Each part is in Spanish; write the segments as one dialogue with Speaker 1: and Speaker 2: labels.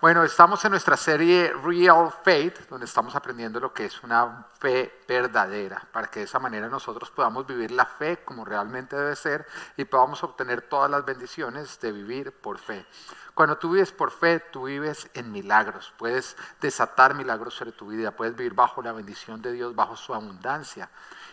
Speaker 1: Bueno, estamos en nuestra serie Real Faith, donde estamos aprendiendo lo que es una fe verdadera, para que de esa manera nosotros podamos vivir la fe como realmente debe ser y podamos obtener todas las bendiciones de vivir por fe. Cuando tú vives por fe, tú vives en milagros, puedes desatar milagros sobre tu vida, puedes vivir bajo la bendición de Dios, bajo su abundancia.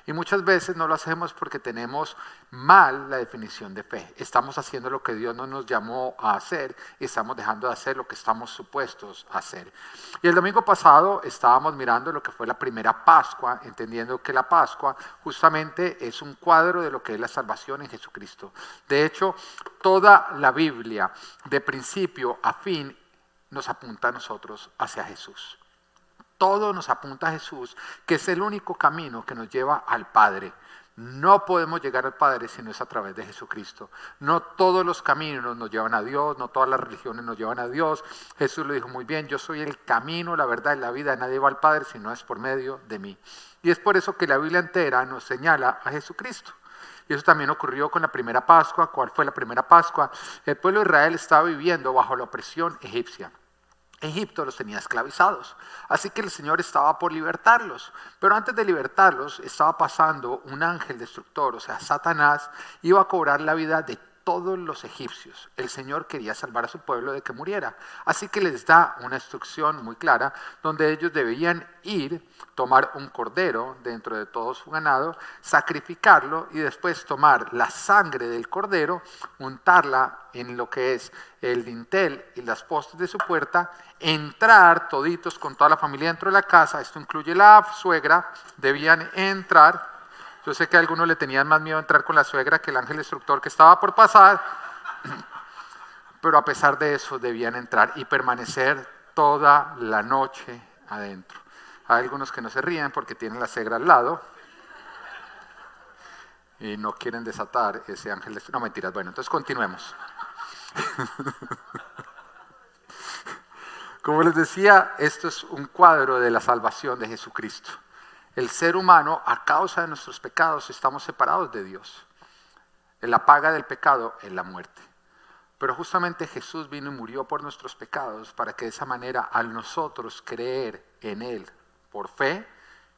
Speaker 1: Y muchas veces no lo hacemos porque tenemos mal la definición de fe. Estamos haciendo lo que Dios no nos llamó a hacer y estamos dejando de hacer lo que estamos supuestos a hacer. Y el domingo pasado estábamos mirando lo que fue la primera Pascua, entendiendo que la Pascua justamente es un cuadro de lo que es la salvación en Jesucristo. De hecho, toda la Biblia, de principio a fin, nos apunta a nosotros hacia Jesús. Todo nos apunta a Jesús, que es el único camino que nos lleva al Padre. No podemos llegar al Padre si no es a través de Jesucristo. No todos los caminos nos llevan a Dios, no todas las religiones nos llevan a Dios. Jesús lo dijo muy bien, yo soy el camino, la verdad y la vida. Nadie va al Padre si no es por medio de mí. Y es por eso que la Biblia entera nos señala a Jesucristo. Y eso también ocurrió con la primera Pascua. ¿Cuál fue la primera Pascua? El pueblo de Israel estaba viviendo bajo la opresión egipcia. Egipto los tenía esclavizados. Así que el Señor estaba por libertarlos. Pero antes de libertarlos estaba pasando un ángel destructor, o sea, Satanás, iba a cobrar la vida de todos los egipcios. El Señor quería salvar a su pueblo de que muriera. Así que les da una instrucción muy clara donde ellos debían ir, tomar un cordero dentro de todo su ganado, sacrificarlo y después tomar la sangre del cordero, untarla en lo que es el dintel y las postes de su puerta, entrar toditos con toda la familia dentro de la casa, esto incluye la suegra, debían entrar yo sé que a algunos le tenían más miedo entrar con la suegra que el ángel destructor que estaba por pasar, pero a pesar de eso debían entrar y permanecer toda la noche adentro. Hay algunos que no se ríen porque tienen la suegra al lado y no quieren desatar ese ángel. No, mentiras. Bueno, entonces continuemos. Como les decía, esto es un cuadro de la salvación de Jesucristo el ser humano, a causa de nuestros pecados, estamos separados de Dios. La paga del pecado es la muerte. Pero justamente Jesús vino y murió por nuestros pecados para que de esa manera al nosotros creer en Él por fe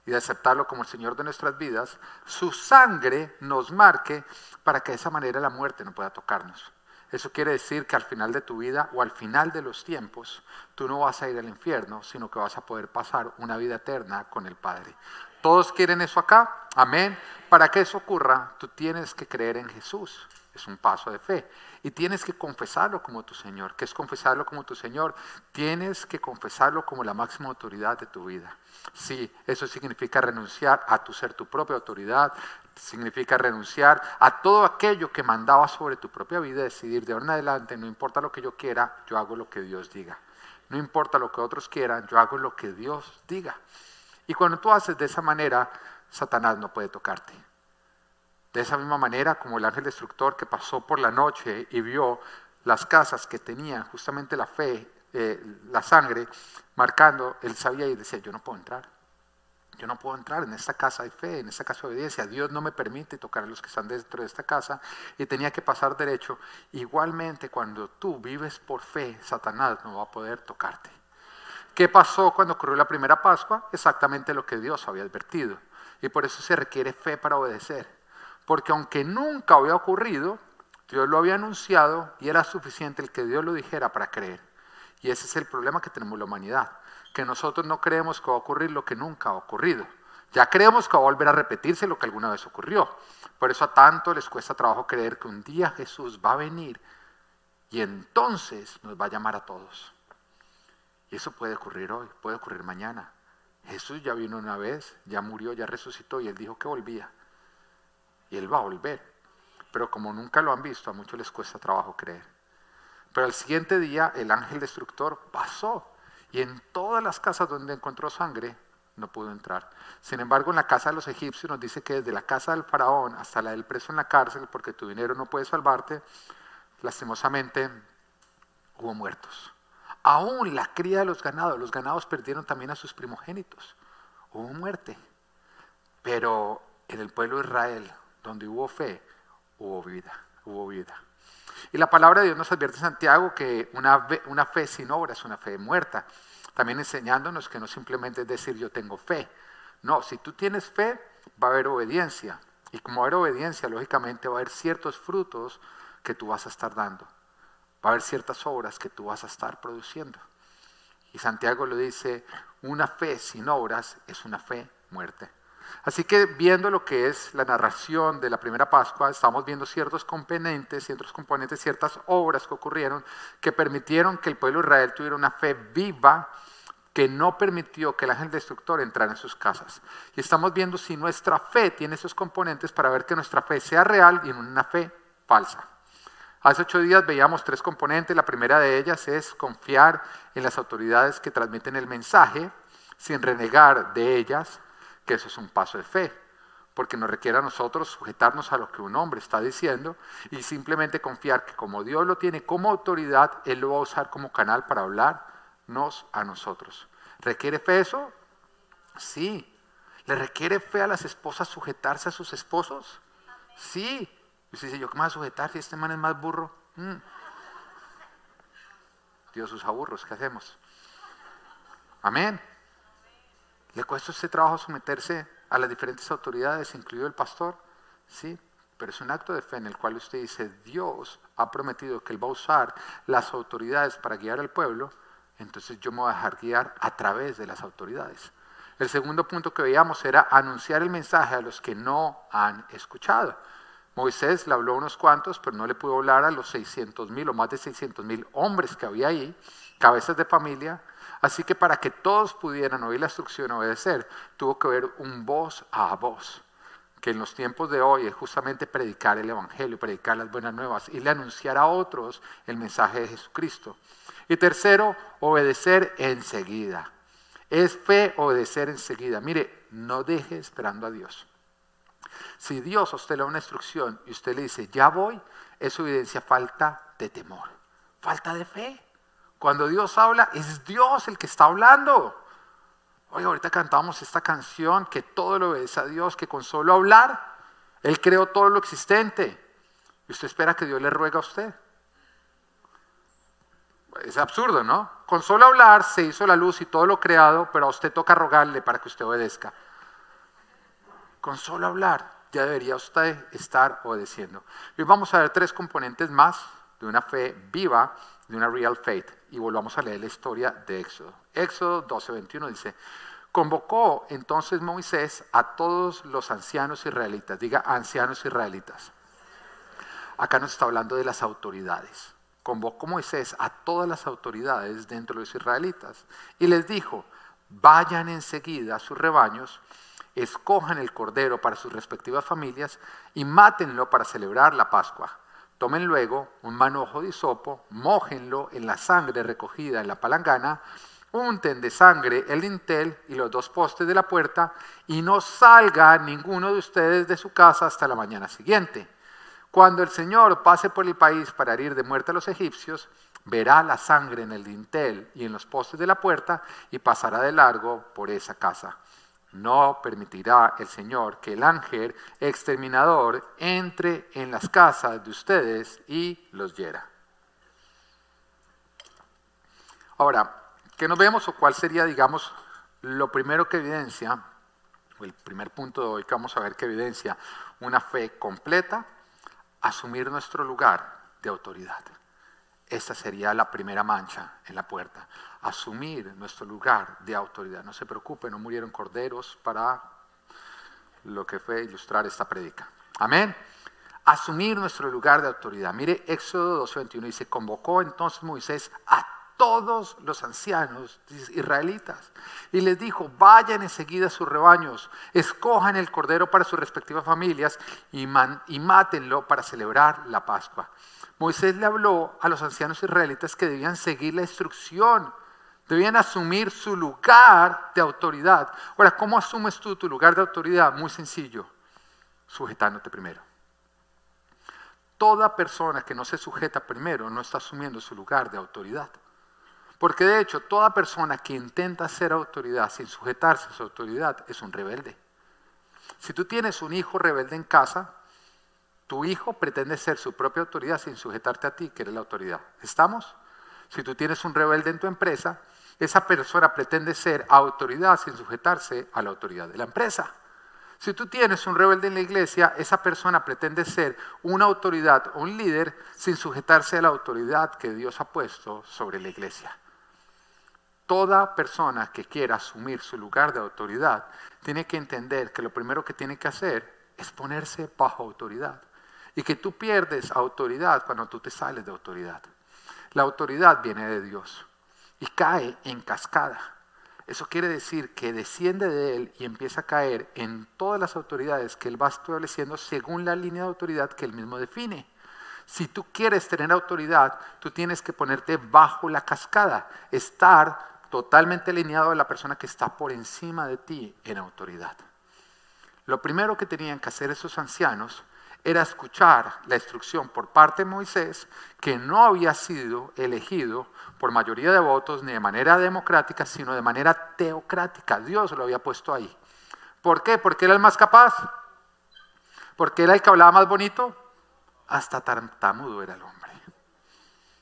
Speaker 1: y de aceptarlo como el Señor de nuestras vidas, su sangre nos marque para que de esa manera la muerte no pueda tocarnos. Eso quiere decir que al final de tu vida o al final de los tiempos, tú no vas a ir al infierno, sino que vas a poder pasar una vida eterna con el Padre. ¿Todos quieren eso acá? Amén. Para que eso ocurra, tú tienes que creer en Jesús. Es un paso de fe. Y tienes que confesarlo como tu Señor. ¿Qué es confesarlo como tu Señor? Tienes que confesarlo como la máxima autoridad de tu vida. Sí, eso significa renunciar a tu ser tu propia autoridad. Significa renunciar a todo aquello que mandaba sobre tu propia vida. Decidir de ahora en adelante, no importa lo que yo quiera, yo hago lo que Dios diga. No importa lo que otros quieran, yo hago lo que Dios diga. Y cuando tú haces de esa manera, Satanás no puede tocarte. De esa misma manera como el ángel destructor que pasó por la noche y vio las casas que tenían justamente la fe, eh, la sangre, marcando, él sabía y decía, yo no puedo entrar. Yo no puedo entrar en esta casa de fe, en esta casa de obediencia. Dios no me permite tocar a los que están dentro de esta casa y tenía que pasar derecho. Igualmente, cuando tú vives por fe, Satanás no va a poder tocarte. ¿Qué pasó cuando ocurrió la primera Pascua? Exactamente lo que Dios había advertido. Y por eso se requiere fe para obedecer. Porque aunque nunca había ocurrido, Dios lo había anunciado y era suficiente el que Dios lo dijera para creer. Y ese es el problema que tenemos la humanidad, que nosotros no creemos que va a ocurrir lo que nunca ha ocurrido. Ya creemos que va a volver a repetirse lo que alguna vez ocurrió. Por eso a tanto les cuesta trabajo creer que un día Jesús va a venir y entonces nos va a llamar a todos. Y eso puede ocurrir hoy, puede ocurrir mañana. Jesús ya vino una vez, ya murió, ya resucitó y él dijo que volvía. Y él va a volver. Pero como nunca lo han visto, a muchos les cuesta trabajo creer. Pero al siguiente día el ángel destructor pasó y en todas las casas donde encontró sangre no pudo entrar. Sin embargo, en la casa de los egipcios nos dice que desde la casa del faraón hasta la del preso en la cárcel, porque tu dinero no puede salvarte, lastimosamente hubo muertos. Aún la cría de los ganados, los ganados perdieron también a sus primogénitos. Hubo muerte. Pero en el pueblo de Israel, donde hubo fe, hubo vida, hubo vida. Y la palabra de Dios nos advierte Santiago que una, fe sin obra es una fe muerta. También enseñándonos que no simplemente es decir yo tengo fe. No, si tú tienes fe, va a haber obediencia. Y como va haber obediencia, lógicamente va a haber ciertos frutos que tú vas a estar dando. A haber ciertas obras que tú vas a estar produciendo. Y Santiago lo dice, una fe sin obras es una fe muerte. Así que viendo lo que es la narración de la primera Pascua, estamos viendo ciertos componentes, ciertos componentes, ciertas obras que ocurrieron que permitieron que el pueblo de Israel tuviera una fe viva que no permitió que el ángel destructor entrara en sus casas. Y estamos viendo si nuestra fe tiene esos componentes para ver que nuestra fe sea real y no una fe falsa. Hace ocho días veíamos tres componentes. La primera de ellas es confiar en las autoridades que transmiten el mensaje sin renegar de ellas, que eso es un paso de fe, porque nos requiere a nosotros sujetarnos a lo que un hombre está diciendo y simplemente confiar que como Dios lo tiene como autoridad, Él lo va a usar como canal para hablarnos a nosotros. ¿Requiere fe eso? Sí. ¿Le requiere fe a las esposas sujetarse a sus esposos? Sí. Y usted dice, ¿yo qué me voy a sujetar si este man es más burro? Mm. Dios usa burros, ¿qué hacemos? Amén. ¿Le cuesta este trabajo someterse a las diferentes autoridades, incluido el pastor? Sí, pero es un acto de fe en el cual usted dice, Dios ha prometido que Él va a usar las autoridades para guiar al pueblo, entonces yo me voy a dejar guiar a través de las autoridades. El segundo punto que veíamos era anunciar el mensaje a los que no han escuchado. Moisés le habló a unos cuantos, pero no le pudo hablar a los 600 mil o más de 600 mil hombres que había ahí, cabezas de familia, Así que para que todos pudieran oír la instrucción y obedecer, tuvo que haber un voz a voz, que en los tiempos de hoy es justamente predicar el Evangelio, predicar las buenas nuevas y le anunciar a otros el mensaje de Jesucristo. Y tercero, obedecer enseguida. Es fe obedecer enseguida. Mire, no deje esperando a Dios. Si Dios a usted le da una instrucción y usted le dice, ya voy, eso evidencia falta de temor, falta de fe. Cuando Dios habla, es Dios el que está hablando. Oye, ahorita cantamos esta canción que todo lo obedece a Dios, que con solo hablar, Él creó todo lo existente. Y usted espera que Dios le ruega a usted. Es absurdo, ¿no? Con solo hablar se hizo la luz y todo lo creado, pero a usted toca rogarle para que usted obedezca. Con solo hablar ya debería usted estar obedeciendo. Y vamos a ver tres componentes más de una fe viva, de una real faith y volvamos a leer la historia de Éxodo. Éxodo 12:21 dice, convocó entonces Moisés a todos los ancianos israelitas, diga ancianos israelitas. Acá nos está hablando de las autoridades. Convocó Moisés a todas las autoridades dentro de los israelitas y les dijo, vayan enseguida a sus rebaños, escojan el cordero para sus respectivas familias y mátenlo para celebrar la Pascua Tomen luego un manojo de hisopo, mójenlo en la sangre recogida en la palangana, unten de sangre el dintel y los dos postes de la puerta y no salga ninguno de ustedes de su casa hasta la mañana siguiente. Cuando el Señor pase por el país para herir de muerte a los egipcios, verá la sangre en el dintel y en los postes de la puerta y pasará de largo por esa casa. No permitirá el Señor que el ángel exterminador entre en las casas de ustedes y los hiera. Ahora, ¿qué nos vemos o cuál sería, digamos, lo primero que evidencia, el primer punto de hoy que vamos a ver que evidencia una fe completa? Asumir nuestro lugar de autoridad. Esta sería la primera mancha en la puerta asumir nuestro lugar de autoridad. No se preocupe, no murieron corderos para lo que fue ilustrar esta predica. Amén. Asumir nuestro lugar de autoridad. Mire, Éxodo 2.21 dice, convocó entonces Moisés a todos los ancianos israelitas y les dijo, vayan enseguida a sus rebaños, escojan el cordero para sus respectivas familias y, y mátenlo para celebrar la Pascua. Moisés le habló a los ancianos israelitas que debían seguir la instrucción Debían asumir su lugar de autoridad. Ahora, ¿cómo asumes tú tu lugar de autoridad? Muy sencillo, sujetándote primero. Toda persona que no se sujeta primero no está asumiendo su lugar de autoridad. Porque de hecho, toda persona que intenta ser autoridad sin sujetarse a su autoridad es un rebelde. Si tú tienes un hijo rebelde en casa, Tu hijo pretende ser su propia autoridad sin sujetarte a ti, que eres la autoridad. ¿Estamos? Si tú tienes un rebelde en tu empresa, esa persona pretende ser autoridad sin sujetarse a la autoridad de la empresa. Si tú tienes un rebelde en la iglesia, esa persona pretende ser una autoridad o un líder sin sujetarse a la autoridad que Dios ha puesto sobre la iglesia. Toda persona que quiera asumir su lugar de autoridad tiene que entender que lo primero que tiene que hacer es ponerse bajo autoridad. Y que tú pierdes autoridad cuando tú te sales de autoridad. La autoridad viene de Dios y cae en cascada. Eso quiere decir que desciende de Él y empieza a caer en todas las autoridades que Él va estableciendo según la línea de autoridad que Él mismo define. Si tú quieres tener autoridad, tú tienes que ponerte bajo la cascada, estar totalmente alineado a la persona que está por encima de ti en autoridad. Lo primero que tenían que hacer esos ancianos era escuchar la instrucción por parte de Moisés, que no había sido elegido por mayoría de votos ni de manera democrática, sino de manera teocrática. Dios lo había puesto ahí. ¿Por qué? Porque era el más capaz. Porque era el que hablaba más bonito. Hasta tartamudo era el hombre.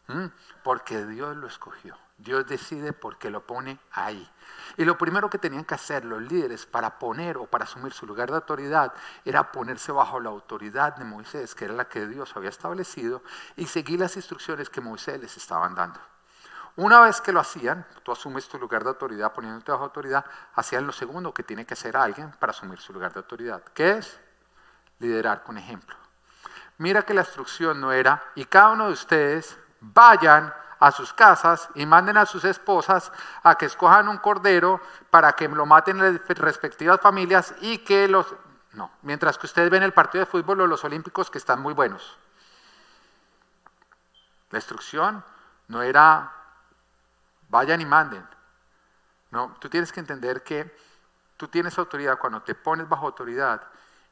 Speaker 1: ¿Mm? Porque Dios lo escogió. Dios decide por qué lo pone ahí. Y lo primero que tenían que hacer los líderes para poner o para asumir su lugar de autoridad era ponerse bajo la autoridad de Moisés, que era la que Dios había establecido, y seguir las instrucciones que Moisés les estaban dando. Una vez que lo hacían, tú asumes tu lugar de autoridad poniéndote bajo autoridad, hacían lo segundo que tiene que hacer alguien para asumir su lugar de autoridad. ¿Qué es? Liderar con ejemplo. Mira que la instrucción no era, y cada uno de ustedes vayan a sus casas y manden a sus esposas a que escojan un cordero para que lo maten en las respectivas familias y que los... No, mientras que ustedes ven el partido de fútbol o los olímpicos que están muy buenos. La instrucción no era vayan y manden. No, tú tienes que entender que tú tienes autoridad cuando te pones bajo autoridad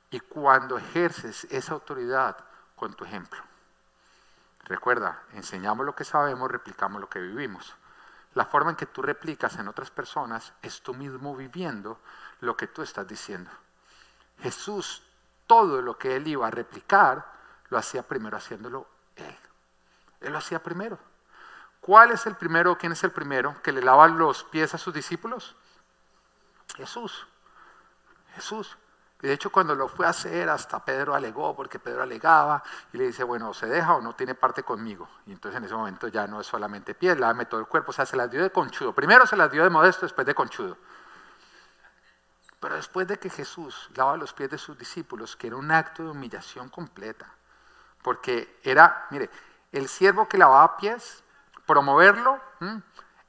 Speaker 1: y cuando ejerces esa autoridad con tu ejemplo. Recuerda, enseñamos lo que sabemos, replicamos lo que vivimos. La forma en que tú replicas en otras personas es tú mismo viviendo lo que tú estás diciendo. Jesús, todo lo que él iba a replicar, lo hacía primero haciéndolo él. Él lo hacía primero. ¿Cuál es el primero? ¿Quién es el primero que le lava los pies a sus discípulos? Jesús. Jesús. Y de hecho cuando lo fue a hacer, hasta Pedro alegó, porque Pedro alegaba, y le dice, bueno, se deja o no tiene parte conmigo. Y entonces en ese momento ya no es solamente pies, lávame todo el cuerpo, o sea, se las dio de conchudo. Primero se las dio de modesto, después de conchudo. Pero después de que Jesús lava los pies de sus discípulos, que era un acto de humillación completa, porque era, mire, el siervo que lavaba pies, promoverlo,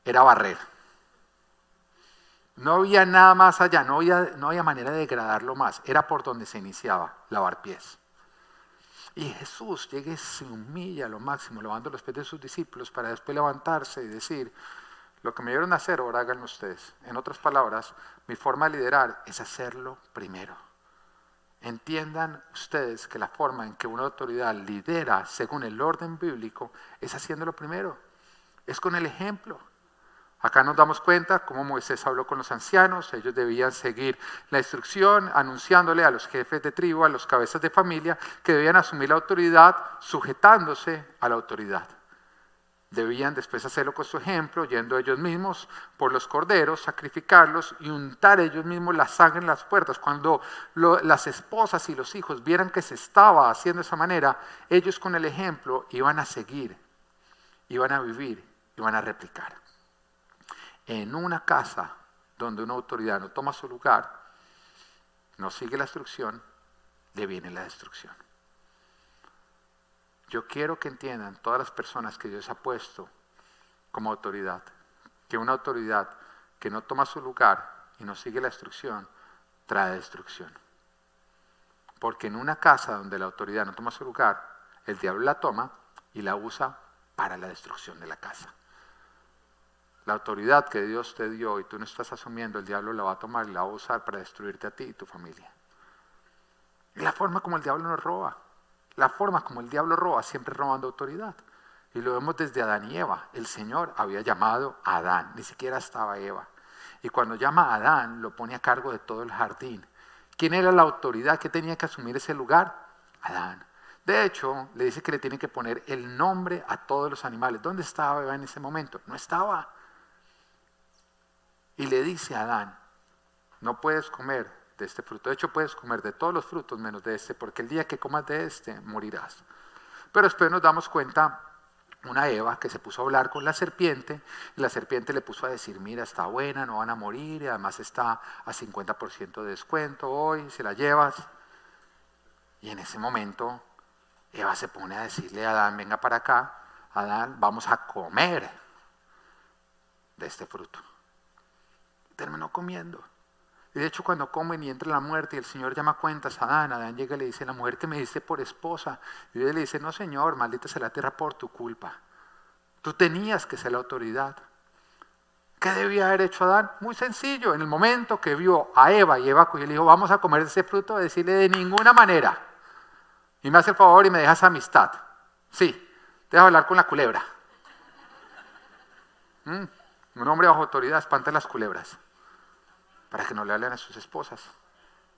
Speaker 1: era barrer. No había nada más allá, no había, no había manera de degradarlo más. Era por donde se iniciaba, lavar pies. Y Jesús llega y se humilla a lo máximo, lavando los pies de sus discípulos para después levantarse y decir, lo que me dieron a hacer, ahora háganlo ustedes. En otras palabras, mi forma de liderar es hacerlo primero. Entiendan ustedes que la forma en que una autoridad lidera según el orden bíblico es haciéndolo primero. Es con el ejemplo. Acá nos damos cuenta cómo Moisés habló con los ancianos, ellos debían seguir la instrucción anunciándole a los jefes de tribu, a los cabezas de familia, que debían asumir la autoridad sujetándose a la autoridad. Debían después hacerlo con su ejemplo, yendo ellos mismos por los corderos, sacrificarlos y untar ellos mismos la sangre en las puertas. Cuando las esposas y los hijos vieran que se estaba haciendo de esa manera, ellos con el ejemplo iban a seguir, iban a vivir, iban a replicar en una casa donde una autoridad no toma su lugar, no sigue la instrucción, le viene la destrucción. Yo quiero que entiendan todas las personas que Dios ha puesto como autoridad, que una autoridad que no toma su lugar y no sigue la instrucción, trae destrucción. Porque en una casa donde la autoridad no toma su lugar, el diablo la toma y la usa para la destrucción de la casa. La autoridad que Dios te dio y tú no estás asumiendo, el diablo la va a tomar y la va a usar para destruirte a ti y tu familia. Y la forma como el diablo nos roba, la forma como el diablo roba, siempre robando autoridad. Y lo vemos desde Adán y Eva. El Señor había llamado a Adán, ni siquiera estaba Eva. Y cuando llama a Adán, lo pone a cargo de todo el jardín. ¿Quién era la autoridad que tenía que asumir ese lugar? Adán. De hecho, le dice que le tiene que poner el nombre a todos los animales. ¿Dónde estaba Eva en ese momento? No estaba. Y le dice a Adán, no puedes comer de este fruto. De hecho, puedes comer de todos los frutos menos de este, porque el día que comas de este, morirás. Pero después nos damos cuenta una Eva que se puso a hablar con la serpiente y la serpiente le puso a decir, mira, está buena, no van a morir y además está a 50% de descuento hoy, se la llevas. Y en ese momento Eva se pone a decirle a Adán, venga para acá, Adán, vamos a comer de este fruto. Terminó comiendo. Y de hecho cuando comen y entra la muerte y el Señor llama cuentas a Adán, Adán llega y le dice, la mujer que me diste por esposa. Y Dios le dice, no Señor, maldita sea la tierra por tu culpa. Tú tenías que ser la autoridad. ¿Qué debía haber hecho Adán? Muy sencillo, en el momento que vio a Eva y Eva y le dijo, vamos a comer ese fruto, decirle de ninguna manera. Y me hace el favor y me dejas amistad. Sí, deja hablar con la culebra. ¿Mm? Un hombre bajo autoridad espanta las culebras para que no le hablen a sus esposas.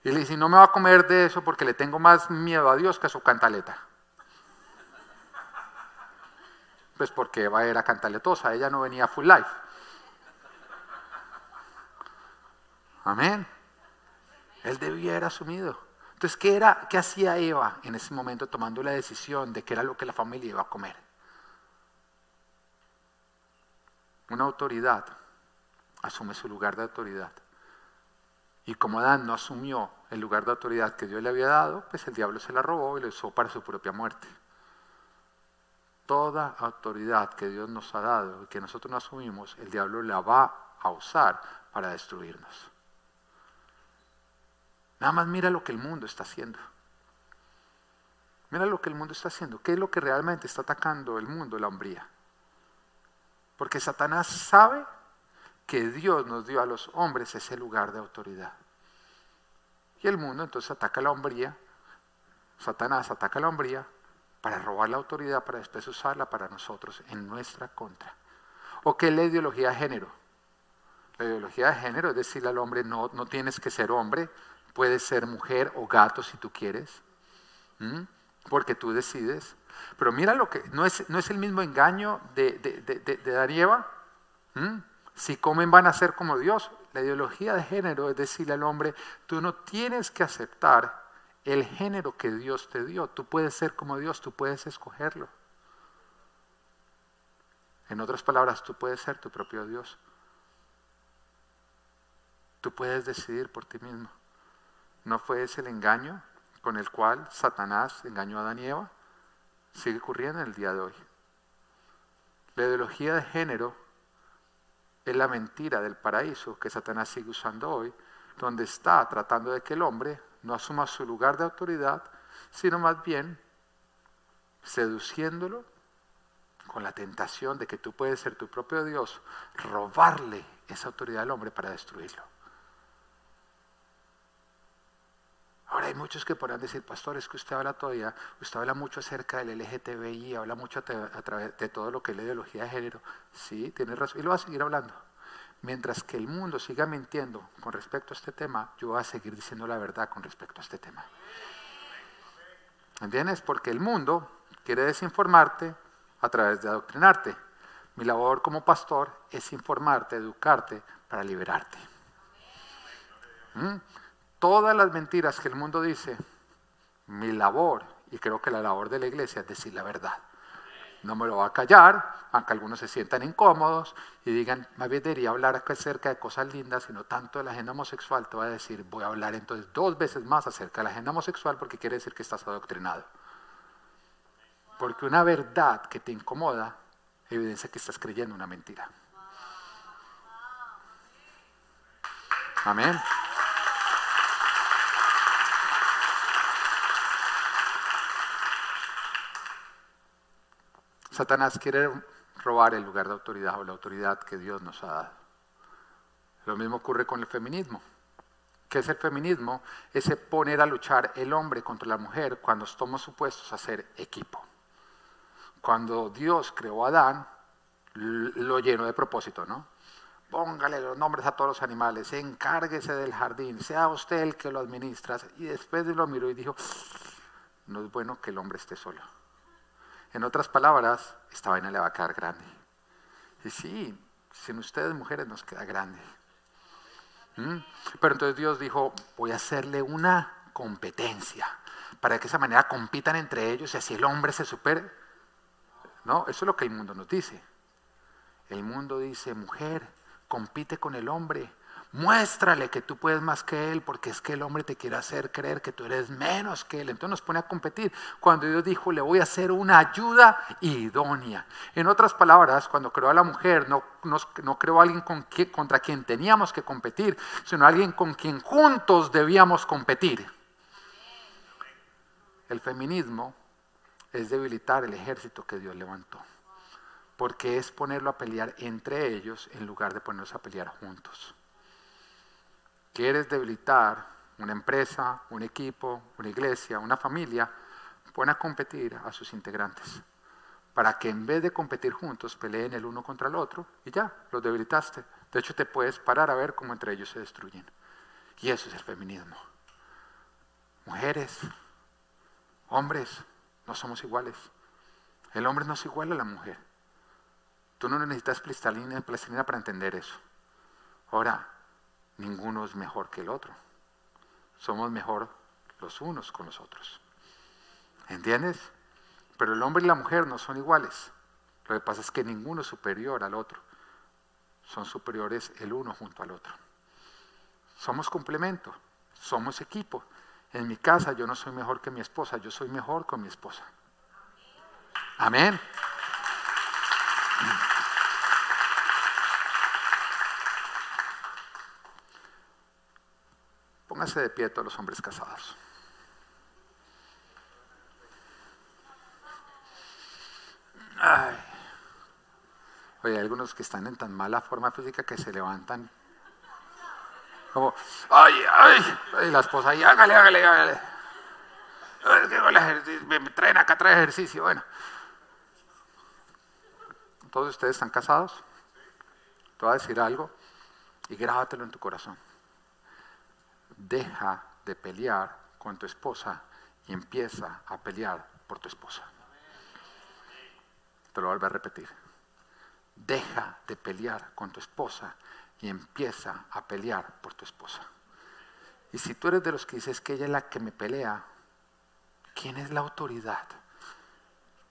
Speaker 1: Y le dice, no me va a comer de eso porque le tengo más miedo a Dios que a su cantaleta. Pues porque Eva era cantaletosa, ella no venía full life. Amén. Él debía haber asumido. Entonces, ¿qué, era, ¿qué hacía Eva en ese momento tomando la decisión de que era lo que la familia iba a comer? Una autoridad asume su lugar de autoridad. Y como Adán no asumió el lugar de autoridad que Dios le había dado, pues el diablo se la robó y lo usó para su propia muerte. Toda autoridad que Dios nos ha dado y que nosotros no asumimos, el diablo la va a usar para destruirnos. Nada más mira lo que el mundo está haciendo. Mira lo que el mundo está haciendo. ¿Qué es lo que realmente está atacando el mundo? La hombría. Porque Satanás sabe que Dios nos dio a los hombres ese lugar de autoridad. Y el mundo entonces ataca la hombría, Satanás ataca la hombría para robar la autoridad, para después usarla para nosotros en nuestra contra. ¿O qué es la ideología de género? La ideología de género es decirle al hombre, no, no tienes que ser hombre, puedes ser mujer o gato si tú quieres, porque tú decides. Pero mira lo que, no es, no es el mismo engaño de, de, de, de si comen van a ser como Dios. La ideología de género es decirle al hombre, tú no tienes que aceptar el género que Dios te dio. Tú puedes ser como Dios, tú puedes escogerlo. En otras palabras, tú puedes ser tu propio Dios. Tú puedes decidir por ti mismo. ¿No fue ese el engaño con el cual Satanás engañó a Adán y Eva? Sigue ocurriendo en el día de hoy. La ideología de género es la mentira del paraíso que Satanás sigue usando hoy, donde está tratando de que el hombre no asuma su lugar de autoridad, sino más bien seduciéndolo con la tentación de que tú puedes ser tu propio Dios, robarle esa autoridad al hombre para destruirlo. Ahora hay muchos que podrán decir, pastor, es que usted habla todavía, usted habla mucho acerca del LGTBI, habla mucho a través de todo lo que es la ideología de género. Sí, tiene razón, y lo va a seguir hablando. Mientras que el mundo siga mintiendo con respecto a este tema, yo voy a seguir diciendo la verdad con respecto a este tema. ¿Entiendes? Porque el mundo quiere desinformarte a través de adoctrinarte. Mi labor como pastor es informarte, educarte para liberarte. ¿Mm? Todas las mentiras que el mundo dice, mi labor, y creo que la labor de la iglesia es decir la verdad. No me lo va a callar, aunque algunos se sientan incómodos y digan, más bien debería hablar acerca de cosas lindas, sino tanto de la agenda homosexual, te voy a decir, voy a hablar entonces dos veces más acerca de la agenda homosexual porque quiere decir que estás adoctrinado. Porque una verdad que te incomoda evidencia que estás creyendo una mentira. Amén. Satanás quiere robar el lugar de autoridad o la autoridad que Dios nos ha dado. Lo mismo ocurre con el feminismo. ¿Qué es el feminismo? Es poner a luchar el hombre contra la mujer cuando estamos supuestos a ser equipo. Cuando Dios creó a Adán, lo llenó de propósito, ¿no? Póngale los nombres a todos los animales, encárguese del jardín, sea usted el que lo administra. Y después lo miró y dijo, no es bueno que el hombre esté solo. En otras palabras, esta vaina le va a quedar grande. Y sí, sin ustedes mujeres nos queda grande. ¿Mm? Pero entonces Dios dijo, voy a hacerle una competencia para que de esa manera compitan entre ellos y así el hombre se supere. No, eso es lo que el mundo nos dice. El mundo dice, mujer, compite con el hombre, muéstrale que tú puedes más que él, porque es que el hombre te quiere hacer creer que tú eres menos que él. Entonces nos pone a competir. Cuando Dios dijo, le voy a hacer una ayuda idónea. En otras palabras, cuando creó a la mujer, no, no creó a alguien con contra quien teníamos que competir, sino a alguien con quien juntos debíamos competir. El feminismo es debilitar el ejército que Dios levantó porque es ponerlo a pelear entre ellos en lugar de ponerlos a pelear juntos. ¿Quieres debilitar una empresa, un equipo, una iglesia, una familia? Pon a competir a sus integrantes para que en vez de competir juntos peleen el uno contra el otro y ya, los debilitaste. De hecho, te puedes parar a ver cómo entre ellos se destruyen. Y eso es el feminismo. Mujeres, hombres, no somos iguales. El hombre no es igual a la mujer. Tú no necesitas plastilina, plastilina para entender eso. Ahora, ninguno es mejor que el otro. Somos mejor los unos con los otros. ¿Entiendes? Pero el hombre y la mujer no son iguales. Lo que pasa es que ninguno es superior al otro. Son superiores el uno junto al otro. Somos complemento, somos equipo. En mi casa yo no soy mejor que mi esposa, yo soy mejor con mi esposa. Amén. Pónganse de pie todos los hombres casados. Oye, hay algunos que están en tan mala forma física que se levantan como, ay, ay, ay la esposa, ahí, hágale, hágale, hágale. Me traen acá, trae ejercicio. Bueno, ¿Todos ustedes están casados? Te voy a decir algo y grábatelo en tu corazón. Deja de pelear con tu esposa y empieza a pelear por tu esposa. Te lo vuelvo a repetir. Deja de pelear con tu esposa y empieza a pelear por tu esposa. Y si tú eres de los que dices que ella es la que me pelea, ¿quién es la autoridad?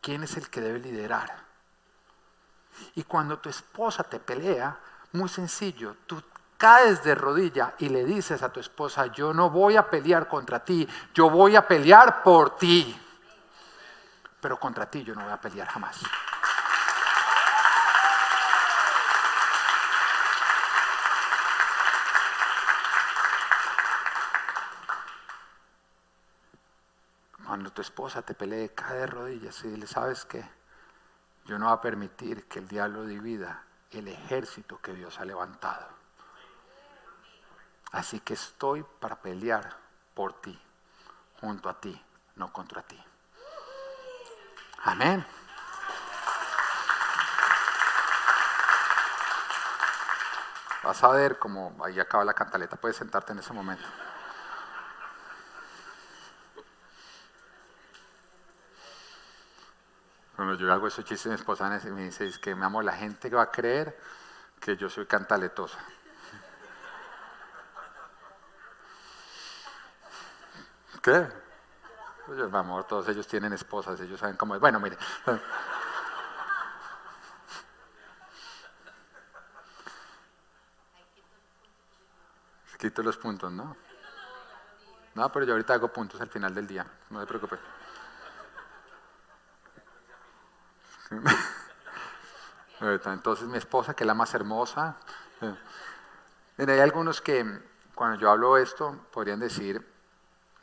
Speaker 1: ¿Quién es el que debe liderar? Y cuando tu esposa te pelea, muy sencillo, tú caes de rodilla y le dices a tu esposa, yo no voy a pelear contra ti, yo voy a pelear por ti. Pero contra ti yo no voy a pelear jamás. Cuando tu esposa te pelee, cae de rodillas y le sabes que yo no voy a permitir que el diablo divida el ejército que Dios ha levantado. Así que estoy para pelear por ti, junto a ti, no contra ti. Amén. Vas a ver cómo ahí acaba la cantaleta. Puedes sentarte en ese momento. Cuando yo hago esos chistes, mi esposa me dice, es que me amo, la gente va a creer que yo soy cantaletosa. ¿Qué? Mi amor, todos ellos tienen esposas, ellos saben cómo es. Bueno, mire. Quito los puntos, ¿no? No, pero yo ahorita hago puntos al final del día, no se preocupe. Entonces mi esposa, que es la más hermosa. Eh, hay algunos que cuando yo hablo esto podrían decir,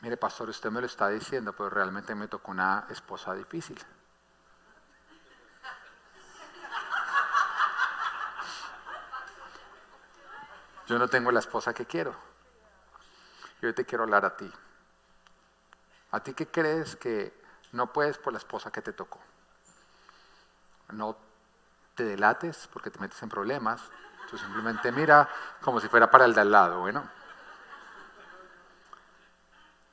Speaker 1: mire pastor, usted me lo está diciendo, pero realmente me tocó una esposa difícil. Yo no tengo la esposa que quiero. Yo te quiero hablar a ti. ¿A ti qué crees que no puedes por la esposa que te tocó? no te delates porque te metes en problemas. Tú simplemente mira como si fuera para el de al lado. Bueno,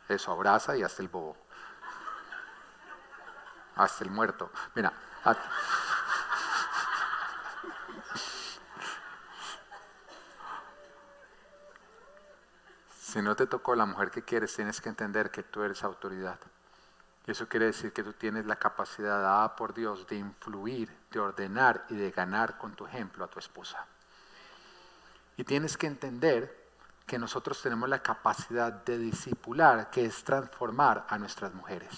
Speaker 1: eso abraza y hazte el bobo. hasta el muerto. Mira, si no te tocó la mujer que quieres, tienes que entender que tú eres autoridad. Eso quiere decir que tú tienes la capacidad dada por Dios de influir, de ordenar y de ganar con tu ejemplo a tu esposa. Y tienes que entender que nosotros tenemos la capacidad de discipular, que es transformar a nuestras mujeres.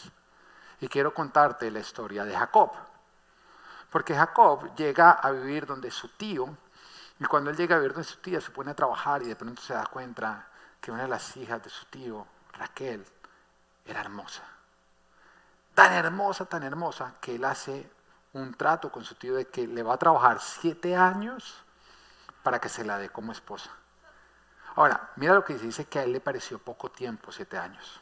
Speaker 1: Y quiero contarte la historia de Jacob. Porque Jacob llega a vivir donde su tío, y cuando él llega a vivir donde su tía, se pone a trabajar y de pronto se da cuenta que una de las hijas de su tío, Raquel, era hermosa. Tan hermosa, tan hermosa, que él hace un trato con su tío de que le va a trabajar siete años para que se la dé como esposa. Ahora, mira lo que dice, que a él le pareció poco tiempo, siete años.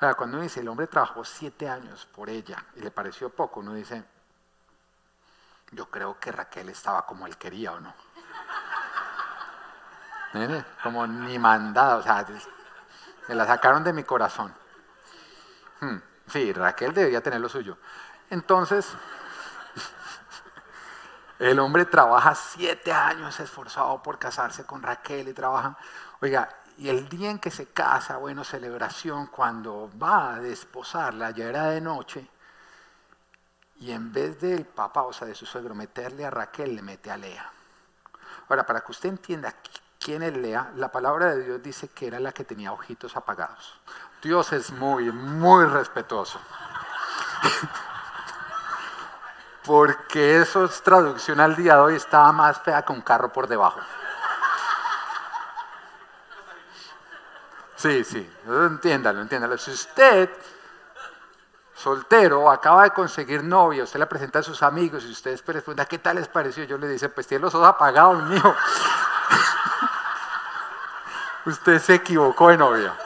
Speaker 1: Ahora, cuando uno dice, el hombre trabajó siete años por ella y le pareció poco, uno dice, yo creo que Raquel estaba como él quería o no. Como ni mandada, o sea, me la sacaron de mi corazón. Hmm, sí, Raquel debería tener lo suyo. Entonces, el hombre trabaja siete años esforzado por casarse con Raquel y trabaja, oiga, y el día en que se casa, bueno, celebración, cuando va a desposarla, ya era de noche, y en vez del papá, o sea, de su suegro, meterle a Raquel, le mete a Lea. Ahora, para que usted entienda quién es Lea, la palabra de Dios dice que era la que tenía ojitos apagados. Dios es muy, muy respetuoso. porque eso es traducción al día de hoy, estaba más fea que un carro por debajo. Sí, sí, entiéndalo, entiéndalo. Si usted, soltero, acaba de conseguir novia, usted le presenta a sus amigos y usted pregunta, ¿qué tal les pareció? Yo le dice, pues tiene los ojos apagados, mío. usted se equivocó de novia.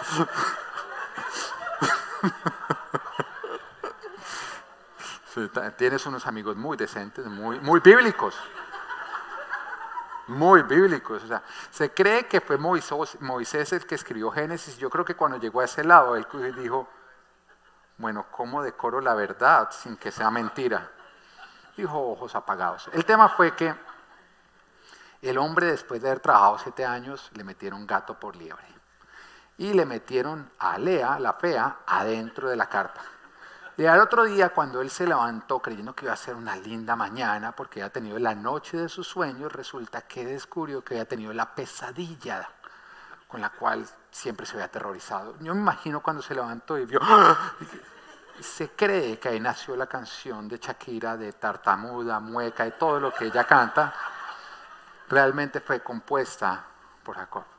Speaker 1: tienes unos amigos muy decentes, muy, muy bíblicos. Muy bíblicos. O sea, se cree que fue Moisés, el que escribió Génesis. Yo creo que cuando llegó a ese lado, él dijo, bueno, ¿cómo decoro la verdad sin que sea mentira? Dijo ojos apagados. El tema fue que el hombre, después de haber trabajado siete años, le metieron gato por liebre. Y le metieron a Lea, la fea, adentro de la carpa. Y al otro día, cuando él se levantó creyendo que iba a ser una linda mañana, porque había tenido la noche de sus sueños, resulta que descubrió que había tenido la pesadilla con la cual siempre se había aterrorizado. Yo me imagino cuando se levantó y vio, se cree que ahí nació la canción de Shakira, de tartamuda, mueca y todo lo que ella canta, realmente fue compuesta por Jacob.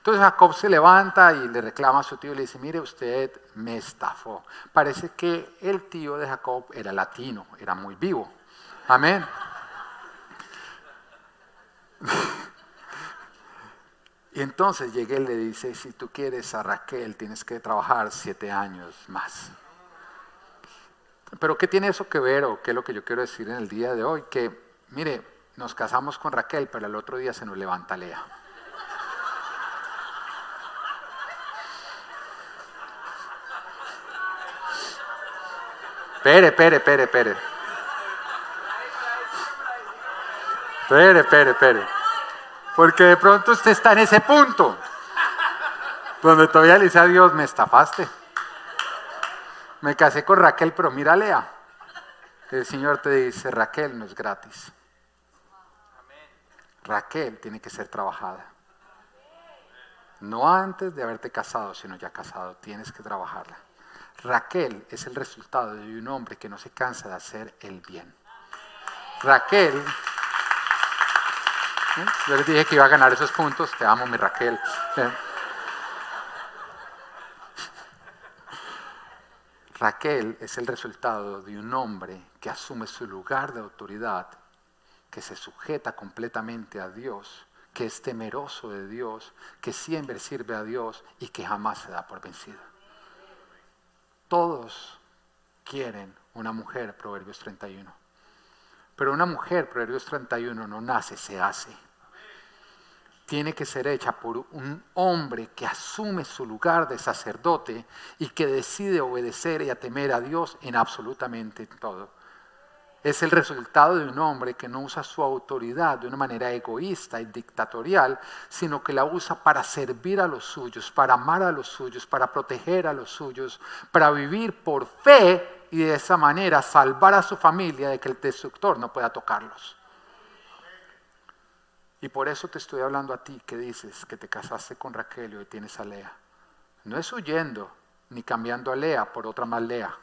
Speaker 1: Entonces Jacob se levanta y le reclama a su tío y le dice, mire, usted me estafó. Parece que el tío de Jacob era latino, era muy vivo. Amén. y entonces llega y le dice, si tú quieres a Raquel, tienes que trabajar siete años más. Pero ¿qué tiene eso que ver o qué es lo que yo quiero decir en el día de hoy? Que, mire, nos casamos con Raquel, pero el otro día se nos levanta Lea. Pere, pere, pere, pere. Pere, pere, pere. Porque de pronto usted está en ese punto donde todavía le dice a Dios, me estafaste. Me casé con Raquel, pero mira, Lea. El Señor te dice, Raquel no es gratis. Raquel tiene que ser trabajada. No antes de haberte casado, sino ya casado. Tienes que trabajarla. Raquel es el resultado de un hombre que no se cansa de hacer el bien. Raquel, ¿eh? yo les dije que iba a ganar esos puntos, te amo mi Raquel. ¿eh? Raquel es el resultado de un hombre que asume su lugar de autoridad, que se sujeta completamente a Dios, que es temeroso de Dios, que siempre sirve a Dios y que jamás se da por vencido. Todos quieren una mujer, Proverbios 31. Pero una mujer, Proverbios 31, no nace, se hace. tiene que ser hecha por un hombre que asume su lugar de sacerdote y que decide obedecer y a temer a Dios en absolutamente todo. Es el resultado de un hombre que no usa su autoridad de una manera egoísta y dictatorial, sino que la usa para servir a los suyos, para amar a los suyos, para proteger a los suyos, para vivir por fe y de esa manera salvar a su familia de que el destructor no pueda tocarlos. Y por eso te estoy hablando a ti que dices que te casaste con Raquel y tienes a Lea. No es huyendo ni cambiando a Lea por otra más Lea.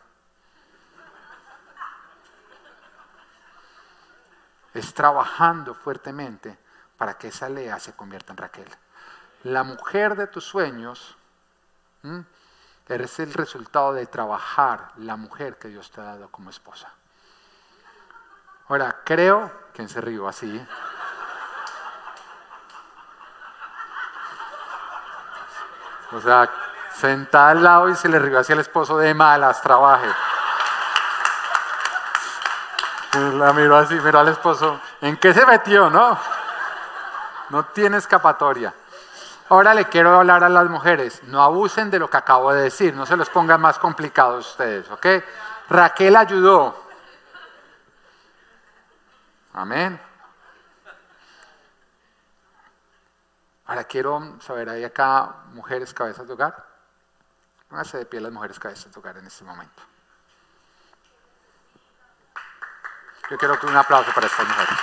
Speaker 1: Es trabajando fuertemente para que esa Lea se convierta en Raquel. La mujer de tus sueños eres el resultado de trabajar la mujer que Dios te ha dado como esposa. Ahora, creo, ¿quién se rió así? O sea, sentada al lado y se le rió hacia el esposo de malas, trabaje. La miró así, miró al esposo. ¿En qué se metió, no? No tiene escapatoria. Ahora le quiero hablar a las mujeres. No abusen de lo que acabo de decir. No se los pongan más complicados ustedes, ¿ok? Raquel ayudó. Amén. Ahora quiero saber, ¿hay acá mujeres cabezas de hogar? Pónganse de pie las mujeres cabezas de hogar en este momento. Yo quiero un aplauso para estas mujeres.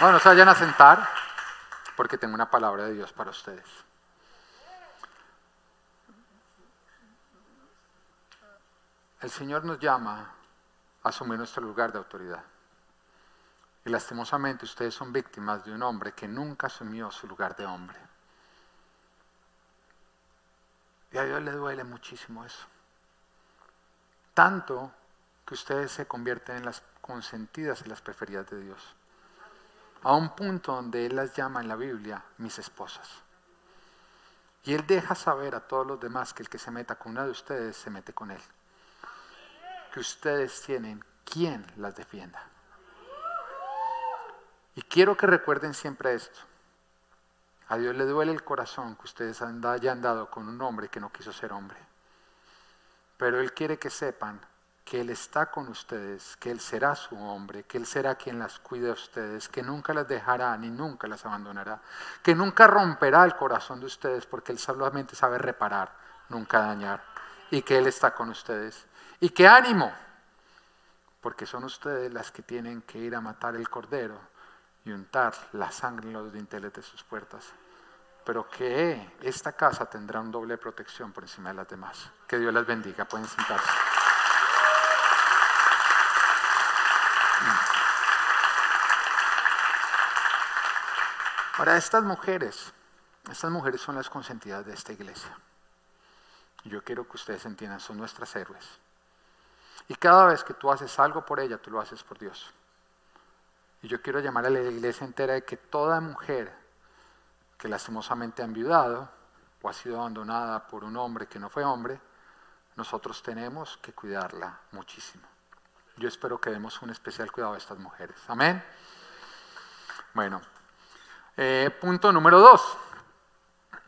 Speaker 1: Bueno, se vayan a sentar porque tengo una palabra de Dios para ustedes. El Señor nos llama a asumir nuestro lugar de autoridad. Y lastimosamente ustedes son víctimas de un hombre que nunca asumió su lugar de hombre. Y a Dios le duele muchísimo eso. Tanto que ustedes se convierten en las consentidas y las preferidas de Dios. A un punto donde Él las llama en la Biblia mis esposas. Y Él deja saber a todos los demás que el que se meta con una de ustedes se mete con Él. Que ustedes tienen quien las defienda. Y quiero que recuerden siempre esto. A Dios le duele el corazón que ustedes hayan dado con un hombre que no quiso ser hombre. Pero Él quiere que sepan que Él está con ustedes, que Él será su hombre, que Él será quien las cuide a ustedes, que nunca las dejará ni nunca las abandonará, que nunca romperá el corazón de ustedes porque Él solamente sabe reparar, nunca dañar, y que Él está con ustedes. Y que ánimo, porque son ustedes las que tienen que ir a matar el cordero y untar la sangre en los dinteles de sus puertas. Pero que esta casa tendrá un doble protección por encima de las demás. Que Dios las bendiga. Pueden sentarse. Ahora, estas mujeres, estas mujeres son las consentidas de esta iglesia. Yo quiero que ustedes entiendan, son nuestras héroes. Y cada vez que tú haces algo por ella, tú lo haces por Dios. Y yo quiero llamar a la iglesia entera de que toda mujer que lastimosamente ha enviudado o ha sido abandonada por un hombre que no fue hombre, nosotros tenemos que cuidarla muchísimo. Yo espero que demos un especial cuidado a estas mujeres. Amén. Bueno, eh, punto número dos.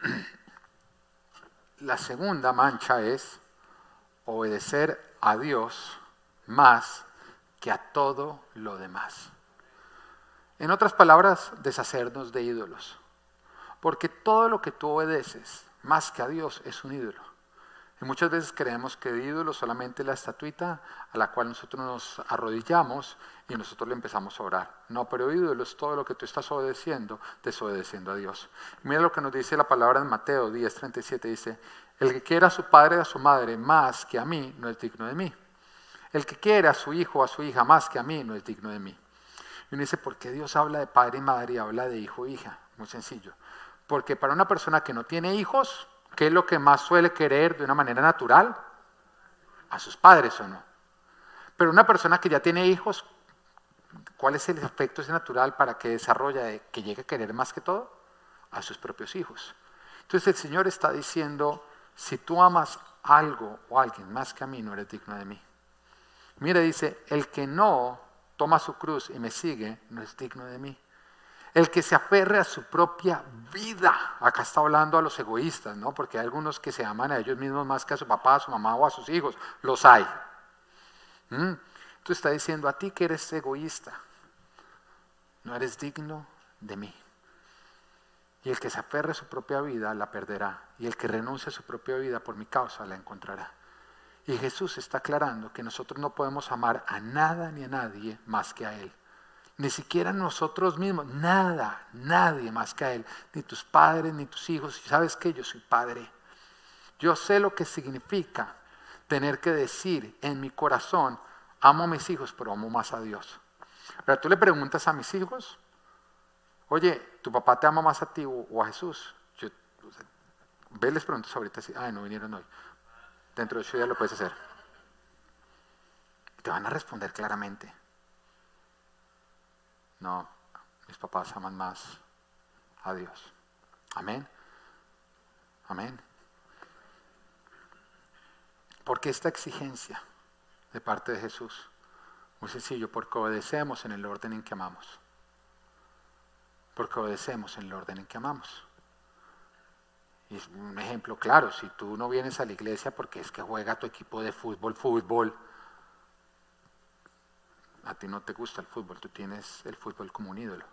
Speaker 1: La segunda mancha es obedecer a Dios más que a todo lo demás. En otras palabras, deshacernos de ídolos. Porque todo lo que tú obedeces, más que a Dios, es un ídolo. Y muchas veces creemos que de ídolo solamente la estatuita a la cual nosotros nos arrodillamos y nosotros le empezamos a orar. No, pero ídolo es todo lo que tú estás obedeciendo, desobedeciendo a Dios. Mira lo que nos dice la palabra en Mateo 10:37, dice, el que quiera a su padre y a su madre más que a mí, no es digno de mí. El que quiera a su hijo o a su hija más que a mí, no es digno de mí. Y uno dice, ¿por qué Dios habla de padre y madre y habla de hijo e hija? Muy sencillo. Porque para una persona que no tiene hijos, ¿qué es lo que más suele querer de una manera natural? A sus padres o no. Pero una persona que ya tiene hijos, ¿cuál es el efecto natural para que desarrolle, que llegue a querer más que todo? A sus propios hijos. Entonces el Señor está diciendo, si tú amas algo o alguien más que a mí, no eres digno de mí. Mire, dice, el que no toma su cruz y me sigue, no es digno de mí. El que se aferre a su propia vida. Acá está hablando a los egoístas, ¿no? Porque hay algunos que se aman a ellos mismos más que a su papá, a su mamá o a sus hijos. Los hay. ¿Mm? Tú estás diciendo a ti que eres egoísta. No eres digno de mí. Y el que se aferre a su propia vida la perderá. Y el que renuncie a su propia vida por mi causa la encontrará. Y Jesús está aclarando que nosotros no podemos amar a nada ni a nadie más que a Él ni siquiera nosotros mismos, nada, nadie más que a Él, ni tus padres, ni tus hijos. Y sabes que yo soy padre. Yo sé lo que significa tener que decir en mi corazón, amo a mis hijos, pero amo más a Dios. Pero tú le preguntas a mis hijos, oye, ¿tu papá te ama más a ti o, a Jesús? Yo, les preguntas ahorita, si, ay, no vinieron hoy. Dentro de ocho días lo puedes hacer. Te van a responder claramente. No, mis papás aman más a Dios. Amén. Amén. Porque esta exigencia de parte de Jesús? Muy sencillo, porque obedecemos en el orden en que amamos. Porque obedecemos en el orden en que amamos. Y es un ejemplo claro, si tú no vienes a la iglesia porque es que juega tu equipo de fútbol, fútbol, a ti no te gusta el fútbol, tú tienes el fútbol como un ídolo.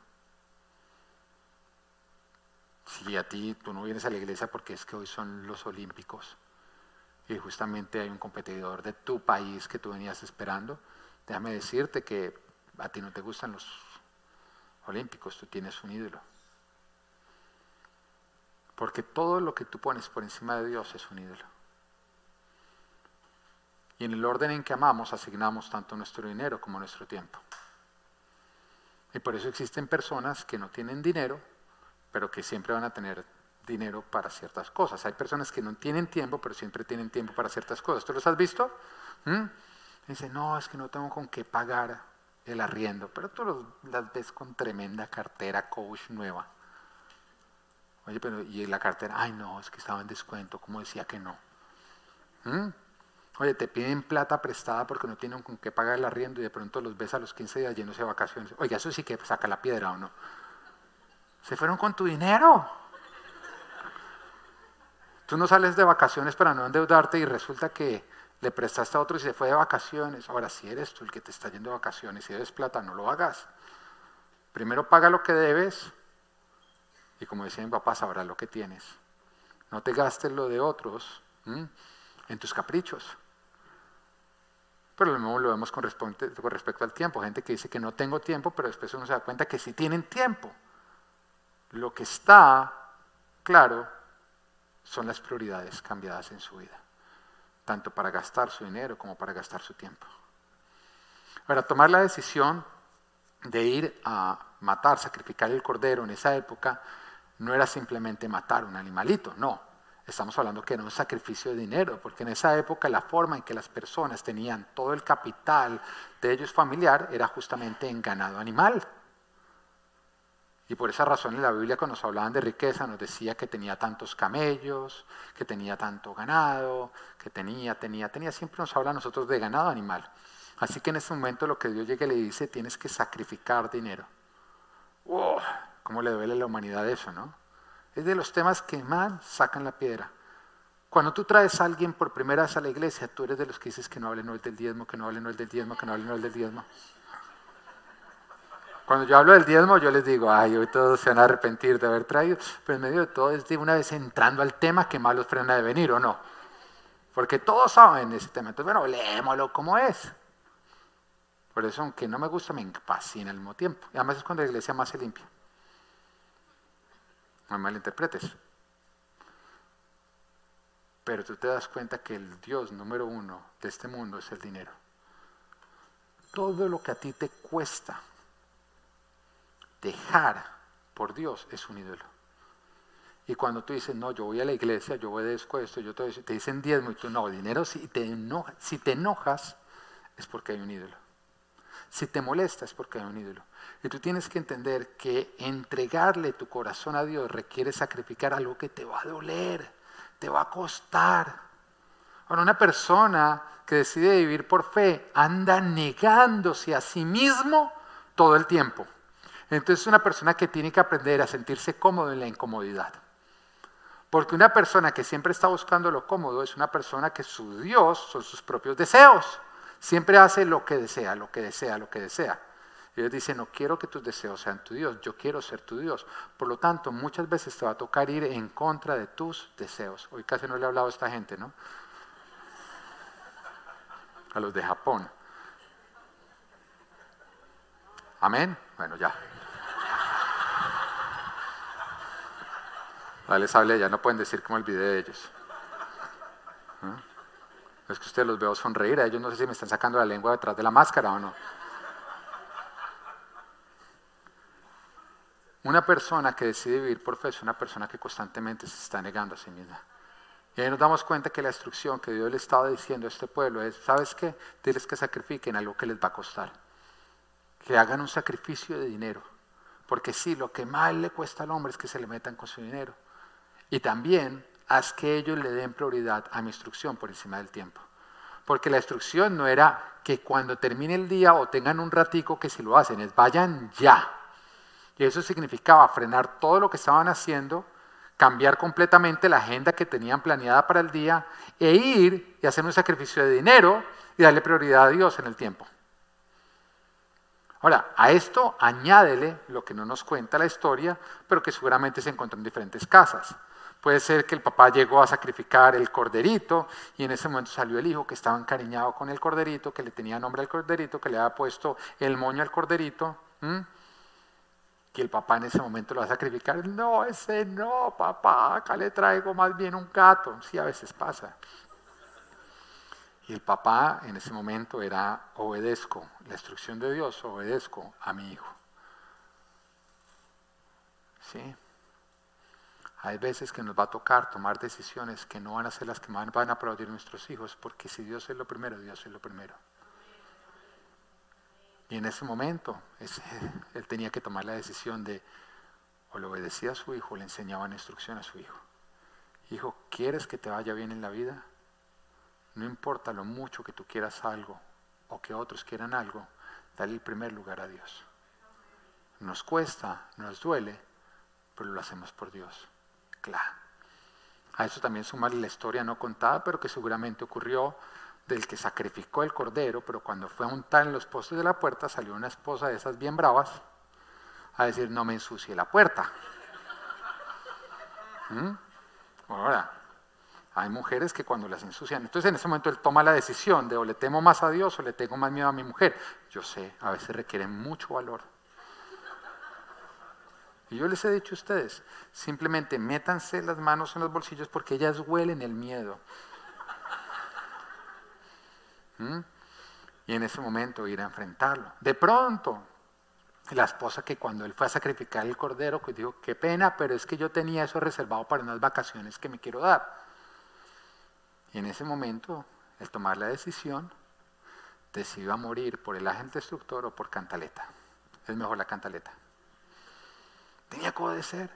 Speaker 1: Si a ti tú no vienes a la iglesia porque es que hoy son los olímpicos y justamente hay un competidor de tu país que tú venías esperando, déjame decirte que a ti no te gustan los olímpicos, tú tienes un ídolo. Porque todo lo que tú pones por encima de Dios es un ídolo. Y en el orden en que amamos asignamos tanto nuestro dinero como nuestro tiempo. Y por eso existen personas que no tienen dinero, pero que siempre van a tener dinero para ciertas cosas. Hay personas que no tienen tiempo, pero siempre tienen tiempo para ciertas cosas. ¿Tú los has visto? ¿Mm? Dicen, no, es que no tengo con qué pagar el arriendo, pero tú las ves con tremenda cartera coach nueva. Oye, pero y la cartera, ay no, es que estaba en descuento, como decía que no. ¿Mm? Oye, te piden plata prestada porque no tienen con qué pagar el arriendo y de pronto los ves a los 15 días llenos de vacaciones. Oiga, eso sí que saca la piedra o no. Se fueron con tu dinero. Tú no sales de vacaciones para no endeudarte y resulta que le prestaste a otro y se fue de vacaciones. Ahora, si eres tú el que te está yendo de vacaciones y debes plata, no lo hagas. Primero paga lo que debes y como decía mi papá, sabrás lo que tienes. No te gastes lo de otros en tus caprichos. Pero lo mismo lo vemos con respecto, con respecto al tiempo. Gente que dice que no tengo tiempo, pero después uno se da cuenta que sí tienen tiempo. Lo que está claro son las prioridades cambiadas en su vida, tanto para gastar su dinero como para gastar su tiempo. Para tomar la decisión de ir a matar, sacrificar el cordero en esa época, no era simplemente matar un animalito, no. Estamos hablando que era un sacrificio de dinero, porque en esa época la forma en que las personas tenían todo el capital de ellos familiar era justamente en ganado animal. Y por esa razón en la Biblia cuando nos hablaban de riqueza nos decía que tenía tantos camellos, que tenía tanto ganado, que tenía, tenía, tenía. Siempre nos habla a nosotros de ganado animal. Así que en ese momento lo que Dios llega y le dice, tienes que sacrificar dinero. ¡Wow! ¿Cómo le duele a la humanidad eso, no? Es de los temas que más sacan la piedra. Cuando tú traes a alguien por primera vez a la iglesia, tú eres de los que dices que no hable no del diezmo, que no hable no del diezmo, que no hable no del diezmo. Cuando yo hablo del diezmo, yo les digo, ay, hoy todos se van a arrepentir de haber traído, pero en medio de todo es de una vez entrando al tema que más los frena de venir, ¿o no? Porque todos saben ese tema. Entonces, bueno, lémoslo como es. Por eso, aunque no me gusta, me fascina al mismo tiempo. Y además es cuando la iglesia más se limpia. No me malinterpretes. Pero tú te das cuenta que el Dios número uno de este mundo es el dinero. Todo lo que a ti te cuesta dejar por Dios es un ídolo. Y cuando tú dices, no, yo voy a la iglesia, yo obedezco esto, yo te, te dicen diezmo y tú no, dinero, si te enojas es porque hay un ídolo. Si te molesta es porque hay un ídolo. Y tú tienes que entender que entregarle tu corazón a Dios requiere sacrificar algo que te va a doler, te va a costar. Ahora, una persona que decide vivir por fe anda negándose a sí mismo todo el tiempo. Entonces es una persona que tiene que aprender a sentirse cómodo en la incomodidad. Porque una persona que siempre está buscando lo cómodo es una persona que su Dios son sus propios deseos. Siempre hace lo que desea, lo que desea, lo que desea. Y Dios dice, no quiero que tus deseos sean tu Dios, yo quiero ser tu Dios. Por lo tanto, muchas veces te va a tocar ir en contra de tus deseos. Hoy casi no le he hablado a esta gente, ¿no? A los de Japón. Amén. Bueno, ya. les hable ya, no pueden decir como el video de ellos. Es que ustedes los veo sonreír, a ellos no sé si me están sacando la lengua detrás de la máscara o no. Una persona que decide vivir por fe es una persona que constantemente se está negando a sí misma. Y ahí nos damos cuenta que la instrucción que Dios le estaba diciendo a este pueblo es, ¿sabes qué? Diles que sacrifiquen algo que les va a costar. Que hagan un sacrificio de dinero. Porque sí, lo que más le cuesta al hombre es que se le metan con su dinero. Y también haz que ellos le den prioridad a mi instrucción por encima del tiempo. Porque la instrucción no era que cuando termine el día o tengan un ratico que si lo hacen, es vayan ya. Y eso significaba frenar todo lo que estaban haciendo, cambiar completamente la agenda que tenían planeada para el día e ir y hacer un sacrificio de dinero y darle prioridad a Dios en el tiempo. Ahora, a esto añádele lo que no nos cuenta la historia, pero que seguramente se encontró en diferentes casas. Puede ser que el papá llegó a sacrificar el corderito y en ese momento salió el hijo que estaba encariñado con el corderito, que le tenía nombre al corderito, que le había puesto el moño al corderito. Que el papá en ese momento lo va a sacrificar. No, ese no, papá, acá le traigo más bien un gato. Sí, a veces pasa. Y el papá en ese momento era obedezco la instrucción de Dios, obedezco a mi hijo. ¿Sí? Hay veces que nos va a tocar tomar decisiones que no van a ser las que van a aplaudir nuestros hijos, porque si Dios es lo primero, Dios es lo primero. Y en ese momento él tenía que tomar la decisión de o le obedecía a su hijo o le enseñaba instrucción a su hijo. Hijo, ¿quieres que te vaya bien en la vida? No importa lo mucho que tú quieras algo o que otros quieran algo, dale el primer lugar a Dios. Nos cuesta, nos duele, pero lo hacemos por Dios. Claro. A eso también sumarle la historia no contada, pero que seguramente ocurrió del que sacrificó el cordero, pero cuando fue a untar en los postes de la puerta salió una esposa de esas bien bravas a decir, no me ensucie la puerta. ¿Mm? Ahora, hay mujeres que cuando las ensucian, entonces en ese momento él toma la decisión de o le temo más a Dios o le tengo más miedo a mi mujer. Yo sé, a veces requieren mucho valor. Y yo les he dicho a ustedes, simplemente métanse las manos en los bolsillos porque ellas huelen el miedo. ¿Mm? Y en ese momento ir a enfrentarlo. De pronto, la esposa que cuando él fue a sacrificar el cordero, pues dijo, qué pena, pero es que yo tenía eso reservado para unas vacaciones que me quiero dar. Y en ese momento, el tomar la decisión de si iba a morir por el agente destructor o por cantaleta. Es mejor la cantaleta. Tenía que obedecer.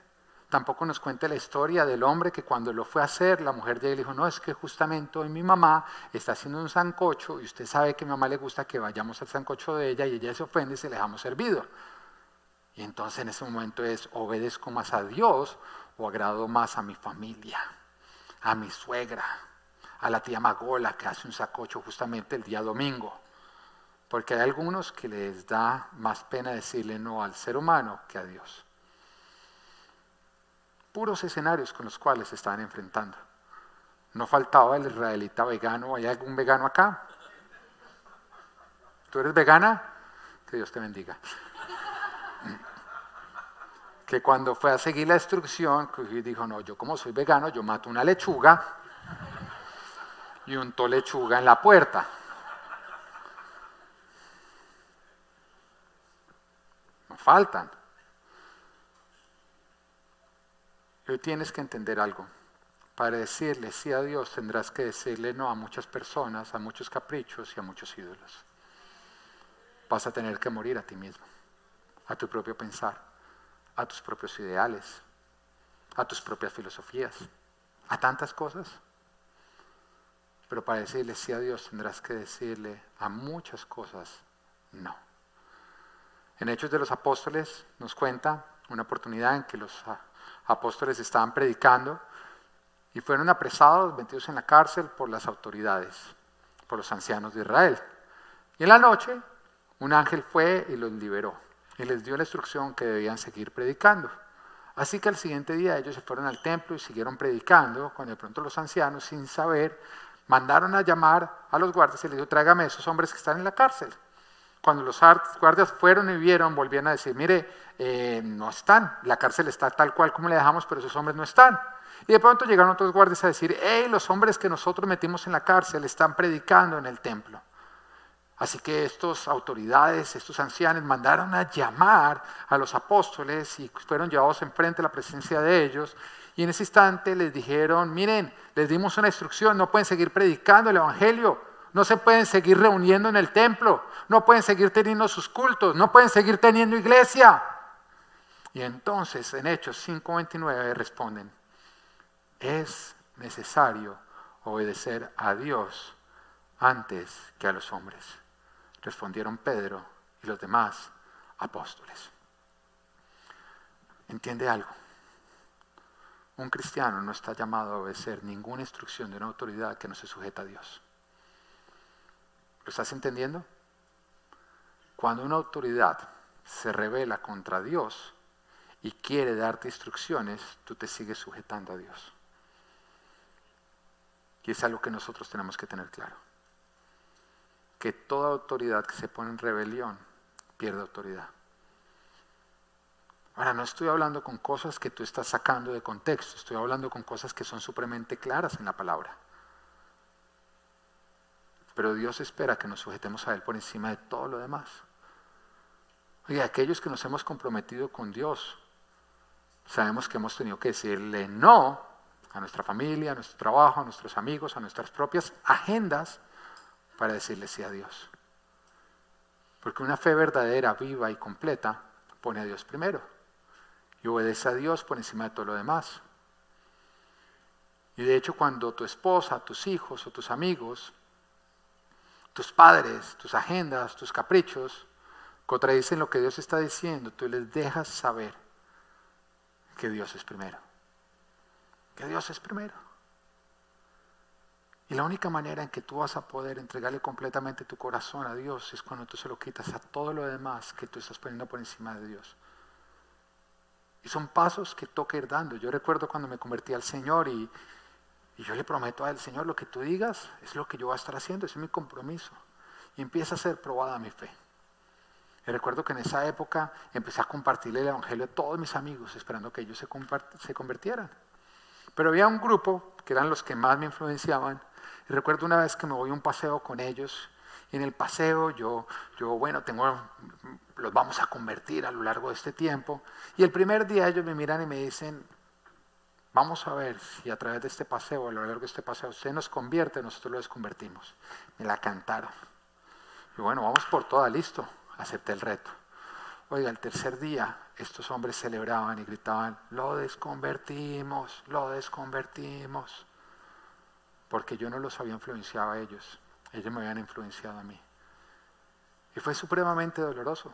Speaker 1: Tampoco nos cuenta la historia del hombre que cuando lo fue a hacer, la mujer de él dijo, no, es que justamente hoy mi mamá está haciendo un sancocho y usted sabe que a mi mamá le gusta que vayamos al sancocho de ella y ella se ofende y se le dejamos servido. Y entonces en ese momento es, obedezco más a Dios o agrado más a mi familia, a mi suegra, a la tía Magola que hace un sancocho justamente el día domingo. Porque hay algunos que les da más pena decirle no al ser humano que a Dios puros escenarios con los cuales se estaban enfrentando. No faltaba el israelita vegano, ¿hay algún vegano acá? ¿Tú eres vegana? Que Dios te bendiga. Que cuando fue a seguir la instrucción, dijo, no, yo como soy vegano, yo mato una lechuga y untó lechuga en la puerta. No faltan. Hoy tienes que entender algo. Para decirle sí a Dios tendrás que decirle no a muchas personas, a muchos caprichos y a muchos ídolos. Vas a tener que morir a ti mismo, a tu propio pensar, a tus propios ideales, a tus propias filosofías, a tantas cosas. Pero para decirle sí a Dios tendrás que decirle a muchas cosas no. En Hechos de los Apóstoles nos cuenta una oportunidad en que los apóstoles estaban predicando y fueron apresados, metidos en la cárcel por las autoridades, por los ancianos de Israel. Y en la noche un ángel fue y los liberó y les dio la instrucción que debían seguir predicando. Así que al siguiente día ellos se fueron al templo y siguieron predicando, cuando de pronto los ancianos, sin saber, mandaron a llamar a los guardias y les dijo, tráigame esos hombres que están en la cárcel. Cuando los guardias fueron y vieron, volvían a decir, mire, eh, no están, la cárcel está tal cual como le dejamos, pero esos hombres no están. Y de pronto llegaron otros guardias a decir, hey, los hombres que nosotros metimos en la cárcel están predicando en el templo. Así que estas autoridades, estos ancianos, mandaron a llamar a los apóstoles y fueron llevados enfrente a la presencia de ellos. Y en ese instante les dijeron, miren, les dimos una instrucción, no pueden seguir predicando el Evangelio, no se pueden seguir reuniendo en el templo, no pueden seguir teniendo sus cultos, no pueden seguir teniendo iglesia. Y entonces en Hechos 5:29 responden, es necesario obedecer a Dios antes que a los hombres respondieron Pedro y los demás apóstoles. ¿Entiende algo? Un cristiano no está llamado a obedecer ninguna instrucción de una autoridad que no se sujeta a Dios. ¿Lo estás entendiendo? Cuando una autoridad se revela contra Dios y quiere darte instrucciones, tú te sigues sujetando a Dios. Y es algo que nosotros tenemos que tener claro que toda autoridad que se pone en rebelión pierde autoridad. Ahora, no estoy hablando con cosas que tú estás sacando de contexto, estoy hablando con cosas que son supremamente claras en la palabra. Pero Dios espera que nos sujetemos a Él por encima de todo lo demás. Oye, aquellos que nos hemos comprometido con Dios, sabemos que hemos tenido que decirle no a nuestra familia, a nuestro trabajo, a nuestros amigos, a nuestras propias agendas, para decirle sí a Dios. Porque una fe verdadera, viva y completa pone a Dios primero y obedece a Dios por encima de todo lo demás. Y de hecho cuando tu esposa, tus hijos o tus amigos, tus padres, tus agendas, tus caprichos, contradicen lo que Dios está diciendo, tú les dejas saber que Dios es primero. Que Dios es primero. Y la única manera en que tú vas a poder entregarle completamente tu corazón a Dios es cuando tú se lo quitas a todo lo demás que tú estás poniendo por encima de Dios. Y son pasos que toca ir dando. Yo recuerdo cuando me convertí al Señor y, y yo le prometo a Él, Señor, lo que tú digas es lo que yo voy a estar haciendo, es mi compromiso. Y empieza a ser probada mi fe. Y recuerdo que en esa época empecé a compartirle el Evangelio a todos mis amigos, esperando que ellos se, se convirtieran. Pero había un grupo, que eran los que más me influenciaban, y recuerdo una vez que me voy a un paseo con ellos, y en el paseo yo, yo, bueno, tengo, los vamos a convertir a lo largo de este tiempo, y el primer día ellos me miran y me dicen, vamos a ver si a través de este paseo, a lo largo de este paseo, usted nos convierte, nosotros lo desconvertimos. Me la cantaron. Y bueno, vamos por toda, listo, acepté el reto. Oiga, el tercer día estos hombres celebraban y gritaban, lo desconvertimos, lo desconvertimos porque yo no los había influenciado a ellos, ellos me habían influenciado a mí. Y fue supremamente doloroso.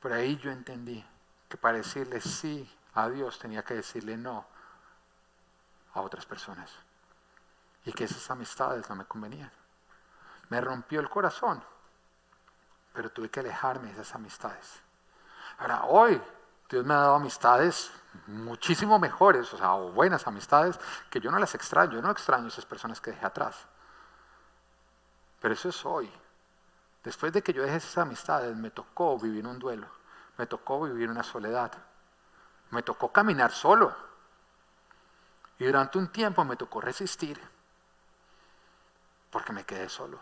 Speaker 1: Por ahí yo entendí que para decirle sí a Dios tenía que decirle no a otras personas. Y que esas amistades no me convenían. Me rompió el corazón, pero tuve que alejarme de esas amistades. Ahora, hoy Dios me ha dado amistades muchísimo mejores, o sea, buenas amistades, que yo no las extraño, yo no extraño esas personas que dejé atrás. Pero eso es hoy. Después de que yo dejé esas amistades, me tocó vivir un duelo, me tocó vivir una soledad, me tocó caminar solo. Y durante un tiempo me tocó resistir, porque me quedé solo,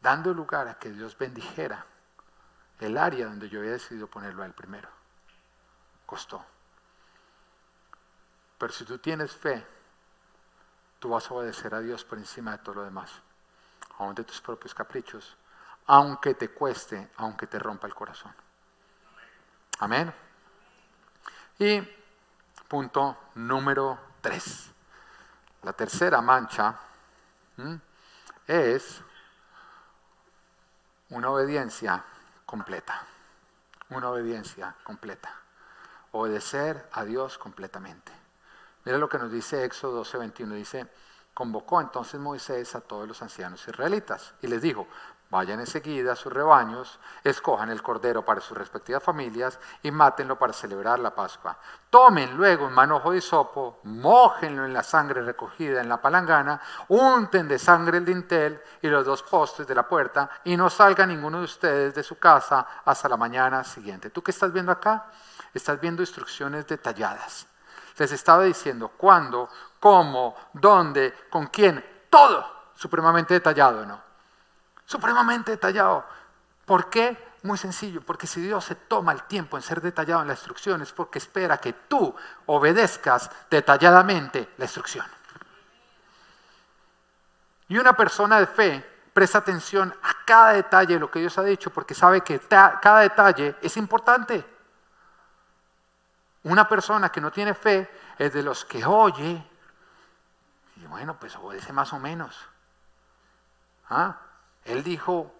Speaker 1: dando lugar a que Dios bendijera el área donde yo había decidido ponerlo a él primero. Costó. Pero si tú tienes fe, tú vas a obedecer a Dios por encima de todo lo demás, aun de tus propios caprichos, aunque te cueste, aunque te rompa el corazón. Amén. Y punto número tres. La tercera mancha es una obediencia completa. Una obediencia completa. Obedecer a Dios completamente. Mira lo que nos dice Éxodo 12:21. Dice, convocó entonces Moisés a todos los ancianos israelitas y les dijo, Vayan enseguida a sus rebaños, escojan el cordero para sus respectivas familias y mátenlo para celebrar la Pascua. Tomen luego un manojo de hisopo, mójenlo en la sangre recogida en la palangana, unten de sangre el dintel y los dos postes de la puerta y no salga ninguno de ustedes de su casa hasta la mañana siguiente. ¿Tú qué estás viendo acá? Estás viendo instrucciones detalladas. Les estaba diciendo cuándo, cómo, dónde, con quién, todo supremamente detallado, ¿no? Supremamente detallado. ¿Por qué? Muy sencillo, porque si Dios se toma el tiempo en ser detallado en la instrucción es porque espera que tú obedezcas detalladamente la instrucción. Y una persona de fe presta atención a cada detalle de lo que Dios ha dicho porque sabe que cada detalle es importante. Una persona que no tiene fe es de los que oye y bueno, pues obedece más o menos. ¿Ah? Él dijo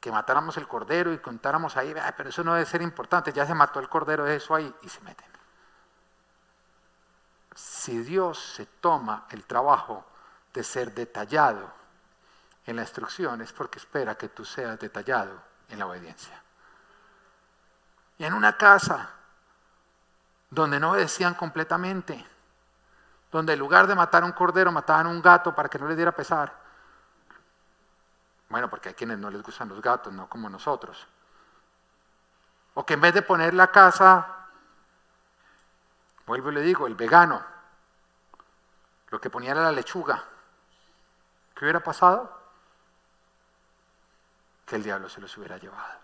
Speaker 1: que matáramos el cordero y contáramos ahí, pero eso no debe ser importante, ya se mató el cordero, de eso ahí, y se meten. Si Dios se toma el trabajo de ser detallado en la instrucción, es porque espera que tú seas detallado en la obediencia. Y en una casa donde no obedecían completamente, donde en lugar de matar un cordero mataban un gato para que no les diera pesar, bueno, porque hay quienes no les gustan los gatos, no como nosotros. O que en vez de poner la casa, vuelvo y le digo, el vegano, lo que ponía era la lechuga. ¿Qué hubiera pasado? Que el diablo se los hubiera llevado.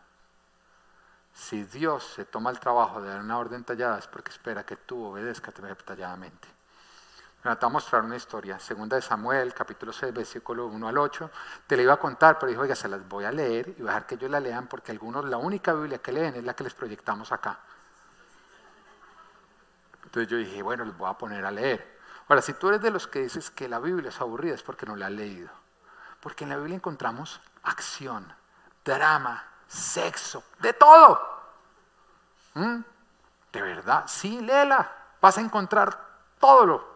Speaker 1: Si Dios se toma el trabajo de dar una orden tallada es porque espera que tú obedezcas detalladamente. Me va a mostrar una historia, segunda de Samuel, capítulo 6, versículo 1 al 8. Te la iba a contar, pero dijo, oiga, se las voy a leer y voy a dejar que ellos la lean porque algunos, la única Biblia que leen es la que les proyectamos acá. Entonces yo dije, bueno, les voy a poner a leer. Ahora, si tú eres de los que dices que la Biblia es aburrida, es porque no la has leído. Porque en la Biblia encontramos acción, drama, sexo, de todo. ¿Mm? De verdad, sí, léela. Vas a encontrar todo lo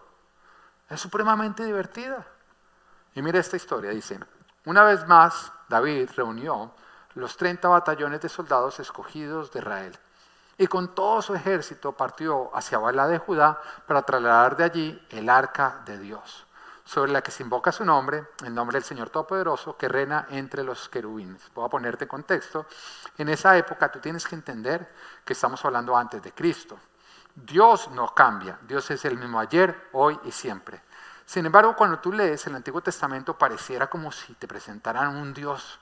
Speaker 1: es supremamente divertida. Y mira esta historia, dice, una vez más David reunió los 30 batallones de soldados escogidos de Israel y con todo su ejército partió hacia Bala de Judá para trasladar de allí el arca de Dios, sobre la que se invoca su nombre, el nombre del Señor Todopoderoso, que reina entre los querubines. Voy a ponerte contexto. En esa época tú tienes que entender que estamos hablando antes de Cristo. Dios no cambia, Dios es el mismo ayer, hoy y siempre. Sin embargo, cuando tú lees el Antiguo Testamento pareciera como si te presentaran un Dios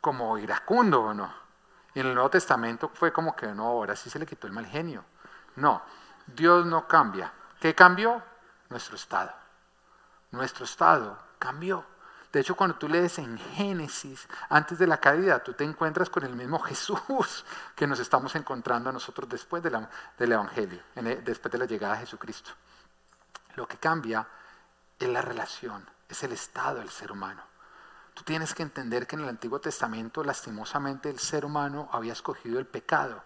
Speaker 1: como iracundo o no. Y en el Nuevo Testamento fue como que no, ahora sí se le quitó el mal genio. No, Dios no cambia. ¿Qué cambió? Nuestro estado. Nuestro estado cambió. De hecho, cuando tú lees en Génesis, antes de la caída, tú te encuentras con el mismo Jesús que nos estamos encontrando nosotros después del Evangelio, después de la llegada de Jesucristo. Lo que cambia es la relación, es el estado del ser humano. Tú tienes que entender que en el Antiguo Testamento, lastimosamente, el ser humano había escogido el pecado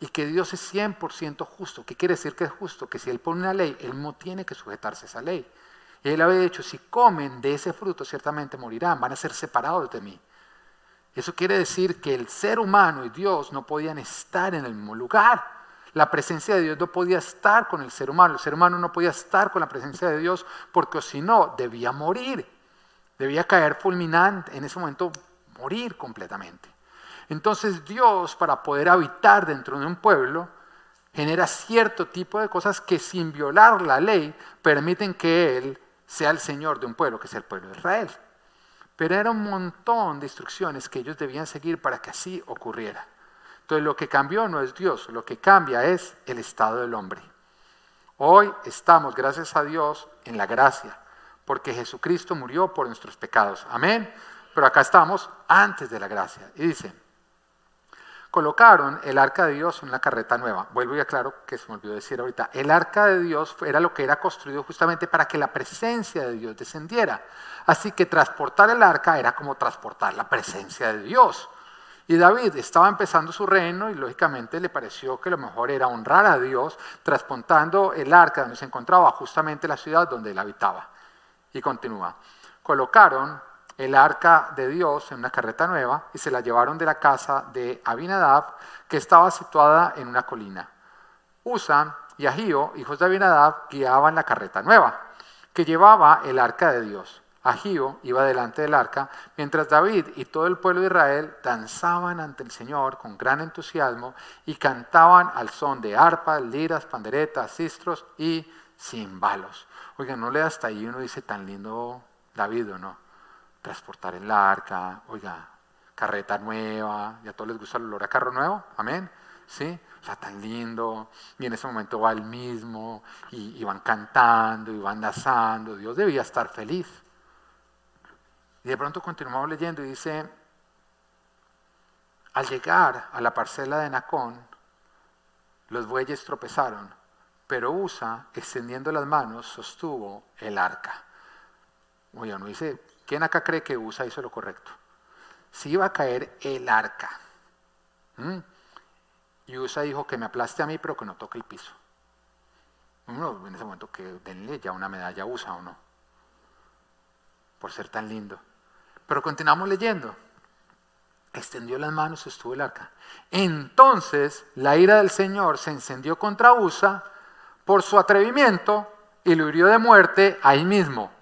Speaker 1: y que Dios es 100% justo. ¿Qué quiere decir que es justo? Que si Él pone una ley, Él no tiene que sujetarse a esa ley. Él había dicho, si comen de ese fruto, ciertamente morirán, van a ser separados de mí. Eso quiere decir que el ser humano y Dios no podían estar en el mismo lugar. La presencia de Dios no podía estar con el ser humano. El ser humano no podía estar con la presencia de Dios porque si no, debía morir. Debía caer fulminante, en ese momento morir completamente. Entonces Dios, para poder habitar dentro de un pueblo, genera cierto tipo de cosas que sin violar la ley permiten que Él sea el Señor de un pueblo, que es el pueblo de Israel. Pero era un montón de instrucciones que ellos debían seguir para que así ocurriera. Entonces lo que cambió no es Dios, lo que cambia es el estado del hombre. Hoy estamos, gracias a Dios, en la gracia, porque Jesucristo murió por nuestros pecados. Amén. Pero acá estamos antes de la gracia. Y dice, colocaron el arca de Dios en una carreta nueva. Vuelvo y aclaro que se me olvidó decir ahorita. El arca de Dios era lo que era construido justamente para que la presencia de Dios descendiera. Así que transportar el arca era como transportar la presencia de Dios. Y David estaba empezando su reino y lógicamente le pareció que lo mejor era honrar a Dios transportando el arca donde se encontraba justamente la ciudad donde él habitaba. Y continúa. Colocaron el arca de Dios en una carreta nueva y se la llevaron de la casa de Abinadab, que estaba situada en una colina. Usa y Agío, hijos de Abinadab, guiaban la carreta nueva, que llevaba el arca de Dios. Agío iba delante del arca, mientras David y todo el pueblo de Israel danzaban ante el Señor con gran entusiasmo y cantaban al son de arpas, liras, panderetas, cistros y cimbalos. Oiga, no le hasta ahí uno dice tan lindo David o no transportar el arca, oiga, carreta nueva, ¿y a todos les gusta el olor a carro nuevo? Amén. ¿Sí? O sea, tan lindo. Y en ese momento va el mismo, y, van cantando, y van danzando. Dios debía estar feliz. Y de pronto continuamos leyendo y dice, al llegar a la parcela de Nacón, los bueyes tropezaron, pero Usa, extendiendo las manos, sostuvo el arca. Oye, no dice, ¿Quién acá cree que Usa hizo lo correcto? Si iba a caer el arca. Y Usa dijo que me aplaste a mí, pero que no toque el piso. Uno en ese momento que denle ya una medalla a Usa o no. Por ser tan lindo. Pero continuamos leyendo. Extendió las manos, estuvo el arca. Entonces la ira del Señor se encendió contra Usa por su atrevimiento y lo hirió de muerte ahí mismo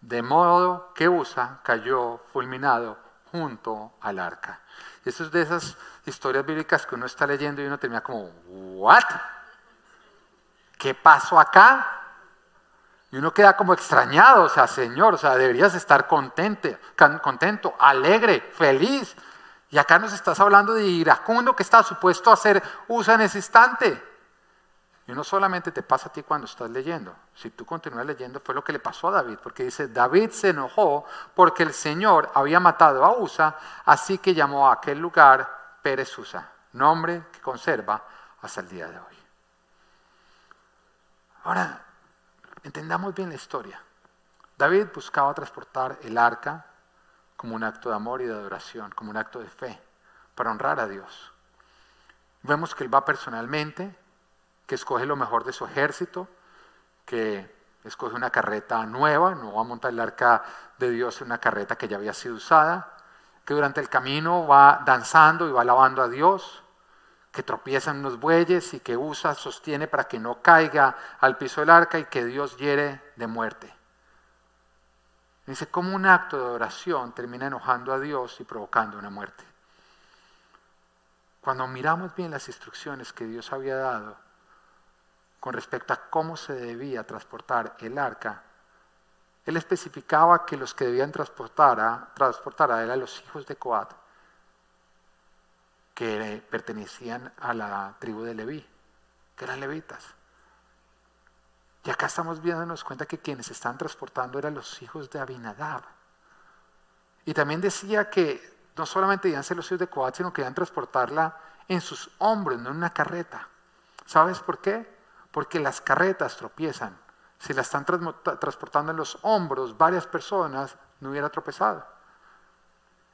Speaker 1: de modo que Usa cayó fulminado junto al arca. Eso es de esas historias bíblicas que uno está leyendo y uno termina como, ¿what? ¿Qué pasó acá? Y uno queda como extrañado, o sea, Señor, o sea, deberías estar contente, contento, alegre, feliz. Y acá nos estás hablando de iracundo que está supuesto a hacer Usa en ese instante. Y no solamente te pasa a ti cuando estás leyendo. Si tú continúas leyendo, fue lo que le pasó a David, porque dice, David se enojó porque el Señor había matado a Usa, así que llamó a aquel lugar Pérez Usa, nombre que conserva hasta el día de hoy. Ahora, entendamos bien la historia. David buscaba transportar el arca como un acto de amor y de adoración, como un acto de fe, para honrar a Dios. Vemos que él va personalmente, que escoge lo mejor de su ejército, que escoge una carreta nueva, no va a montar el arca de Dios en una carreta que ya había sido usada, que durante el camino va danzando y va alabando a Dios, que tropiezan los bueyes y que usa, sostiene para que no caiga al piso del arca y que Dios hiere de muerte. Dice, como un acto de oración termina enojando a Dios y provocando una muerte. Cuando miramos bien las instrucciones que Dios había dado, con respecto a cómo se debía transportar el arca, él especificaba que los que debían transportar a, transportar a eran los hijos de Coat, que pertenecían a la tribu de Leví, que eran levitas. Y acá estamos viéndonos cuenta que quienes están transportando eran los hijos de Abinadab. Y también decía que no solamente debían ser los hijos de Coat, sino que debían transportarla en sus hombros, no en una carreta. ¿Sabes por qué? Porque las carretas tropiezan. Si la están transportando en los hombros varias personas, no hubiera tropezado.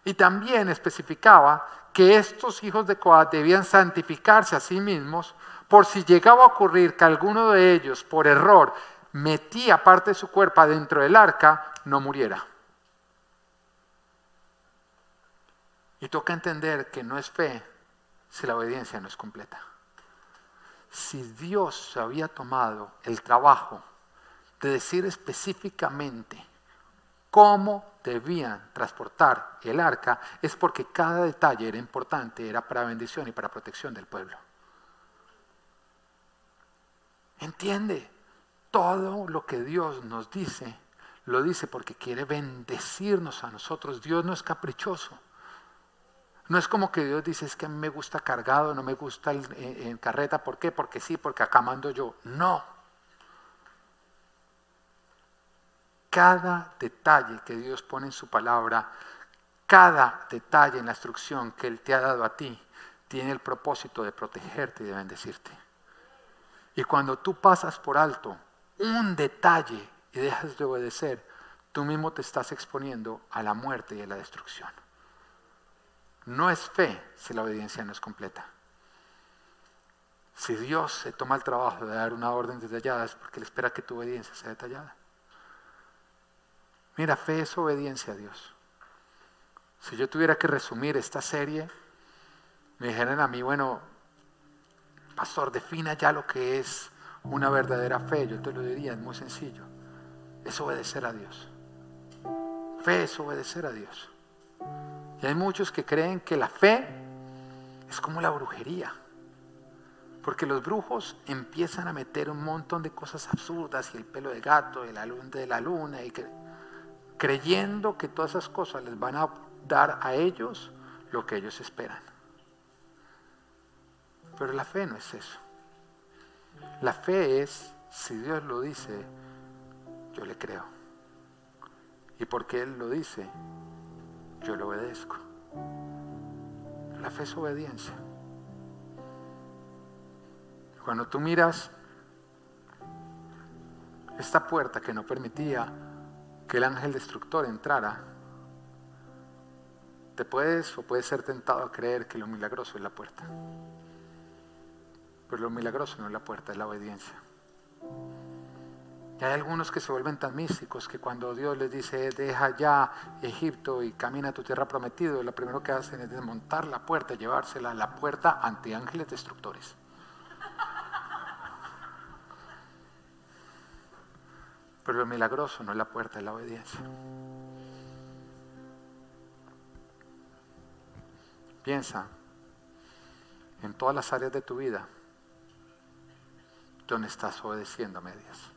Speaker 1: Y también especificaba que estos hijos de Coat debían santificarse a sí mismos por si llegaba a ocurrir que alguno de ellos, por error, metía parte de su cuerpo adentro del arca, no muriera. Y toca entender que no es fe si la obediencia no es completa si Dios se había tomado el trabajo de decir específicamente cómo debían transportar el arca, es porque cada detalle era importante, era para bendición y para protección del pueblo. ¿Entiende? Todo lo que Dios nos dice, lo dice porque quiere bendecirnos a nosotros. Dios no es caprichoso. No es como que Dios dice, es que a mí me gusta cargado, no me gusta en, carreta. ¿Por qué? Porque sí, porque acá mando yo. No. Cada detalle que Dios pone en su palabra, cada detalle en la instrucción que Él te ha dado a ti, tiene el propósito de protegerte y de bendecirte. Y cuando tú pasas por alto un detalle y dejas de obedecer, tú mismo te estás exponiendo a la muerte y a la destrucción. No es fe si la obediencia no es completa. Si Dios se toma el trabajo de dar una orden detallada es porque Él espera que tu obediencia sea detallada. Mira, fe es obediencia a Dios. Si yo tuviera que resumir esta serie, me dijeran a mí, bueno, pastor, defina ya lo que es una verdadera fe. Yo te lo diría, es muy sencillo. Es obedecer a Dios. Fe es obedecer a Dios. Y hay muchos que creen que la fe es como la brujería. Porque los brujos empiezan a meter un montón de cosas absurdas y el pelo de gato, y la luna de la luna, y creyendo que todas esas cosas les van a dar a ellos lo que ellos esperan. Pero la fe no es eso. La fe es, si Dios lo dice, yo le creo. Y porque Él lo dice, yo le obedezco. La fe es obediencia. Cuando tú miras esta puerta que no permitía que el ángel destructor entrara, te puedes o puedes ser tentado a creer que lo milagroso es la puerta. Pero lo milagroso no es la puerta, es la obediencia. Y hay algunos que se vuelven tan místicos que cuando Dios les dice, deja ya Egipto y camina a tu tierra prometida, lo primero que hacen es desmontar la puerta, llevársela a la puerta ante ángeles destructores. Pero lo milagroso no es la puerta, es la obediencia. Piensa en todas las áreas de tu vida donde estás obedeciendo a medias.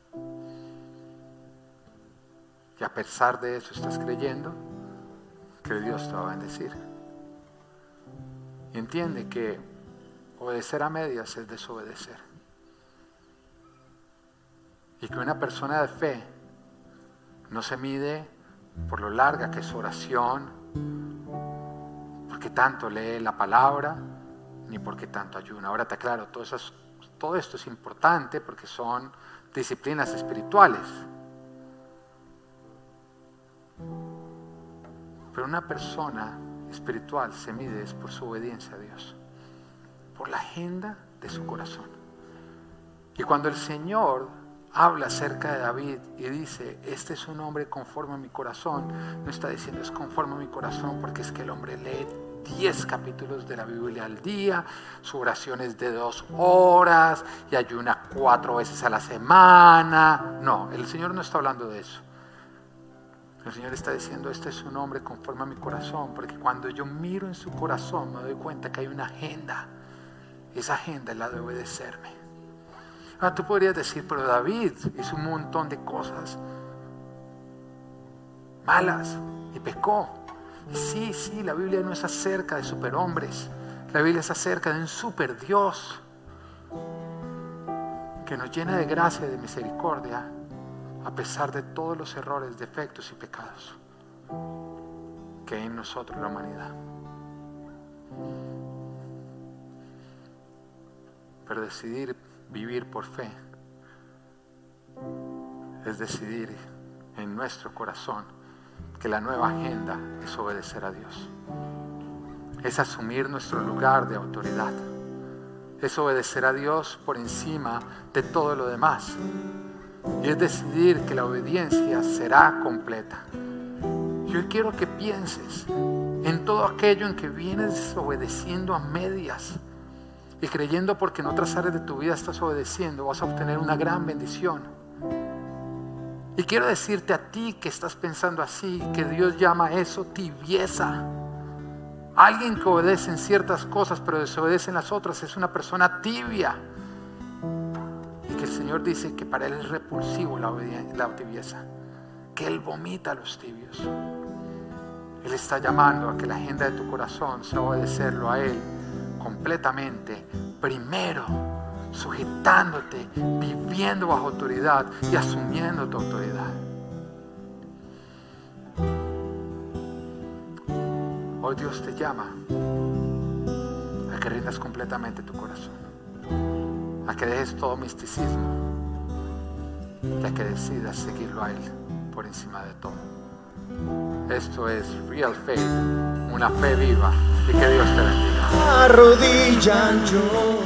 Speaker 1: Y a pesar de eso estás creyendo que Dios te va a bendecir. Entiende que obedecer a medias es desobedecer. Y que una persona de fe no se mide por lo larga que es su oración, porque tanto lee la palabra, ni porque tanto ayuna. Ahora te aclaro, todo esto es importante porque son disciplinas espirituales. Pero una persona espiritual se mide es por su obediencia a Dios, por la agenda de su corazón. Y cuando el Señor habla acerca de David y dice, este es un hombre conforme a mi corazón, no está diciendo es conforme a mi corazón porque es que el hombre lee 10 capítulos de la Biblia al día, su oración es de dos horas y ayuna cuatro veces a la semana. No, el Señor no está hablando de eso. El Señor está diciendo, este es un hombre conforme a mi corazón, porque cuando yo miro en su corazón me doy cuenta que hay una agenda. Esa agenda es la de obedecerme. Ahora tú podrías decir, pero David hizo un montón de cosas malas y pecó. Sí, sí, la Biblia no es acerca de superhombres. La Biblia es acerca de un super Dios que nos llena de gracia y de misericordia a pesar de todos los errores, defectos y pecados que hay en nosotros la humanidad. Pero decidir vivir por fe es decidir en nuestro corazón que la nueva agenda es obedecer a Dios. Es asumir nuestro lugar de autoridad. Es obedecer a Dios por encima de todo lo demás. Y es decidir que la obediencia será completa. Yo quiero que pienses en todo aquello en que vienes obedeciendo a medias y creyendo porque en otras áreas de tu vida estás obedeciendo, vas a obtener una gran bendición. Y quiero decirte a ti que estás pensando así, que Dios llama eso tibieza. Alguien que obedece en ciertas cosas pero desobedece en las otras es una persona tibia. Que el Señor dice que para Él es repulsivo la, la tibieza, que Él vomita a los tibios. Él está llamando a que la agenda de tu corazón sea obedecerlo a Él completamente, primero sujetándote, viviendo bajo autoridad y asumiendo tu autoridad. Hoy Dios te llama a que rindas completamente tu corazón, a que dejes todo misticismo y a que decidas seguirlo a Él por encima de todo. Esto es Real Faith, una fe viva y que Dios te bendiga.
Speaker 2: Arrodillan yo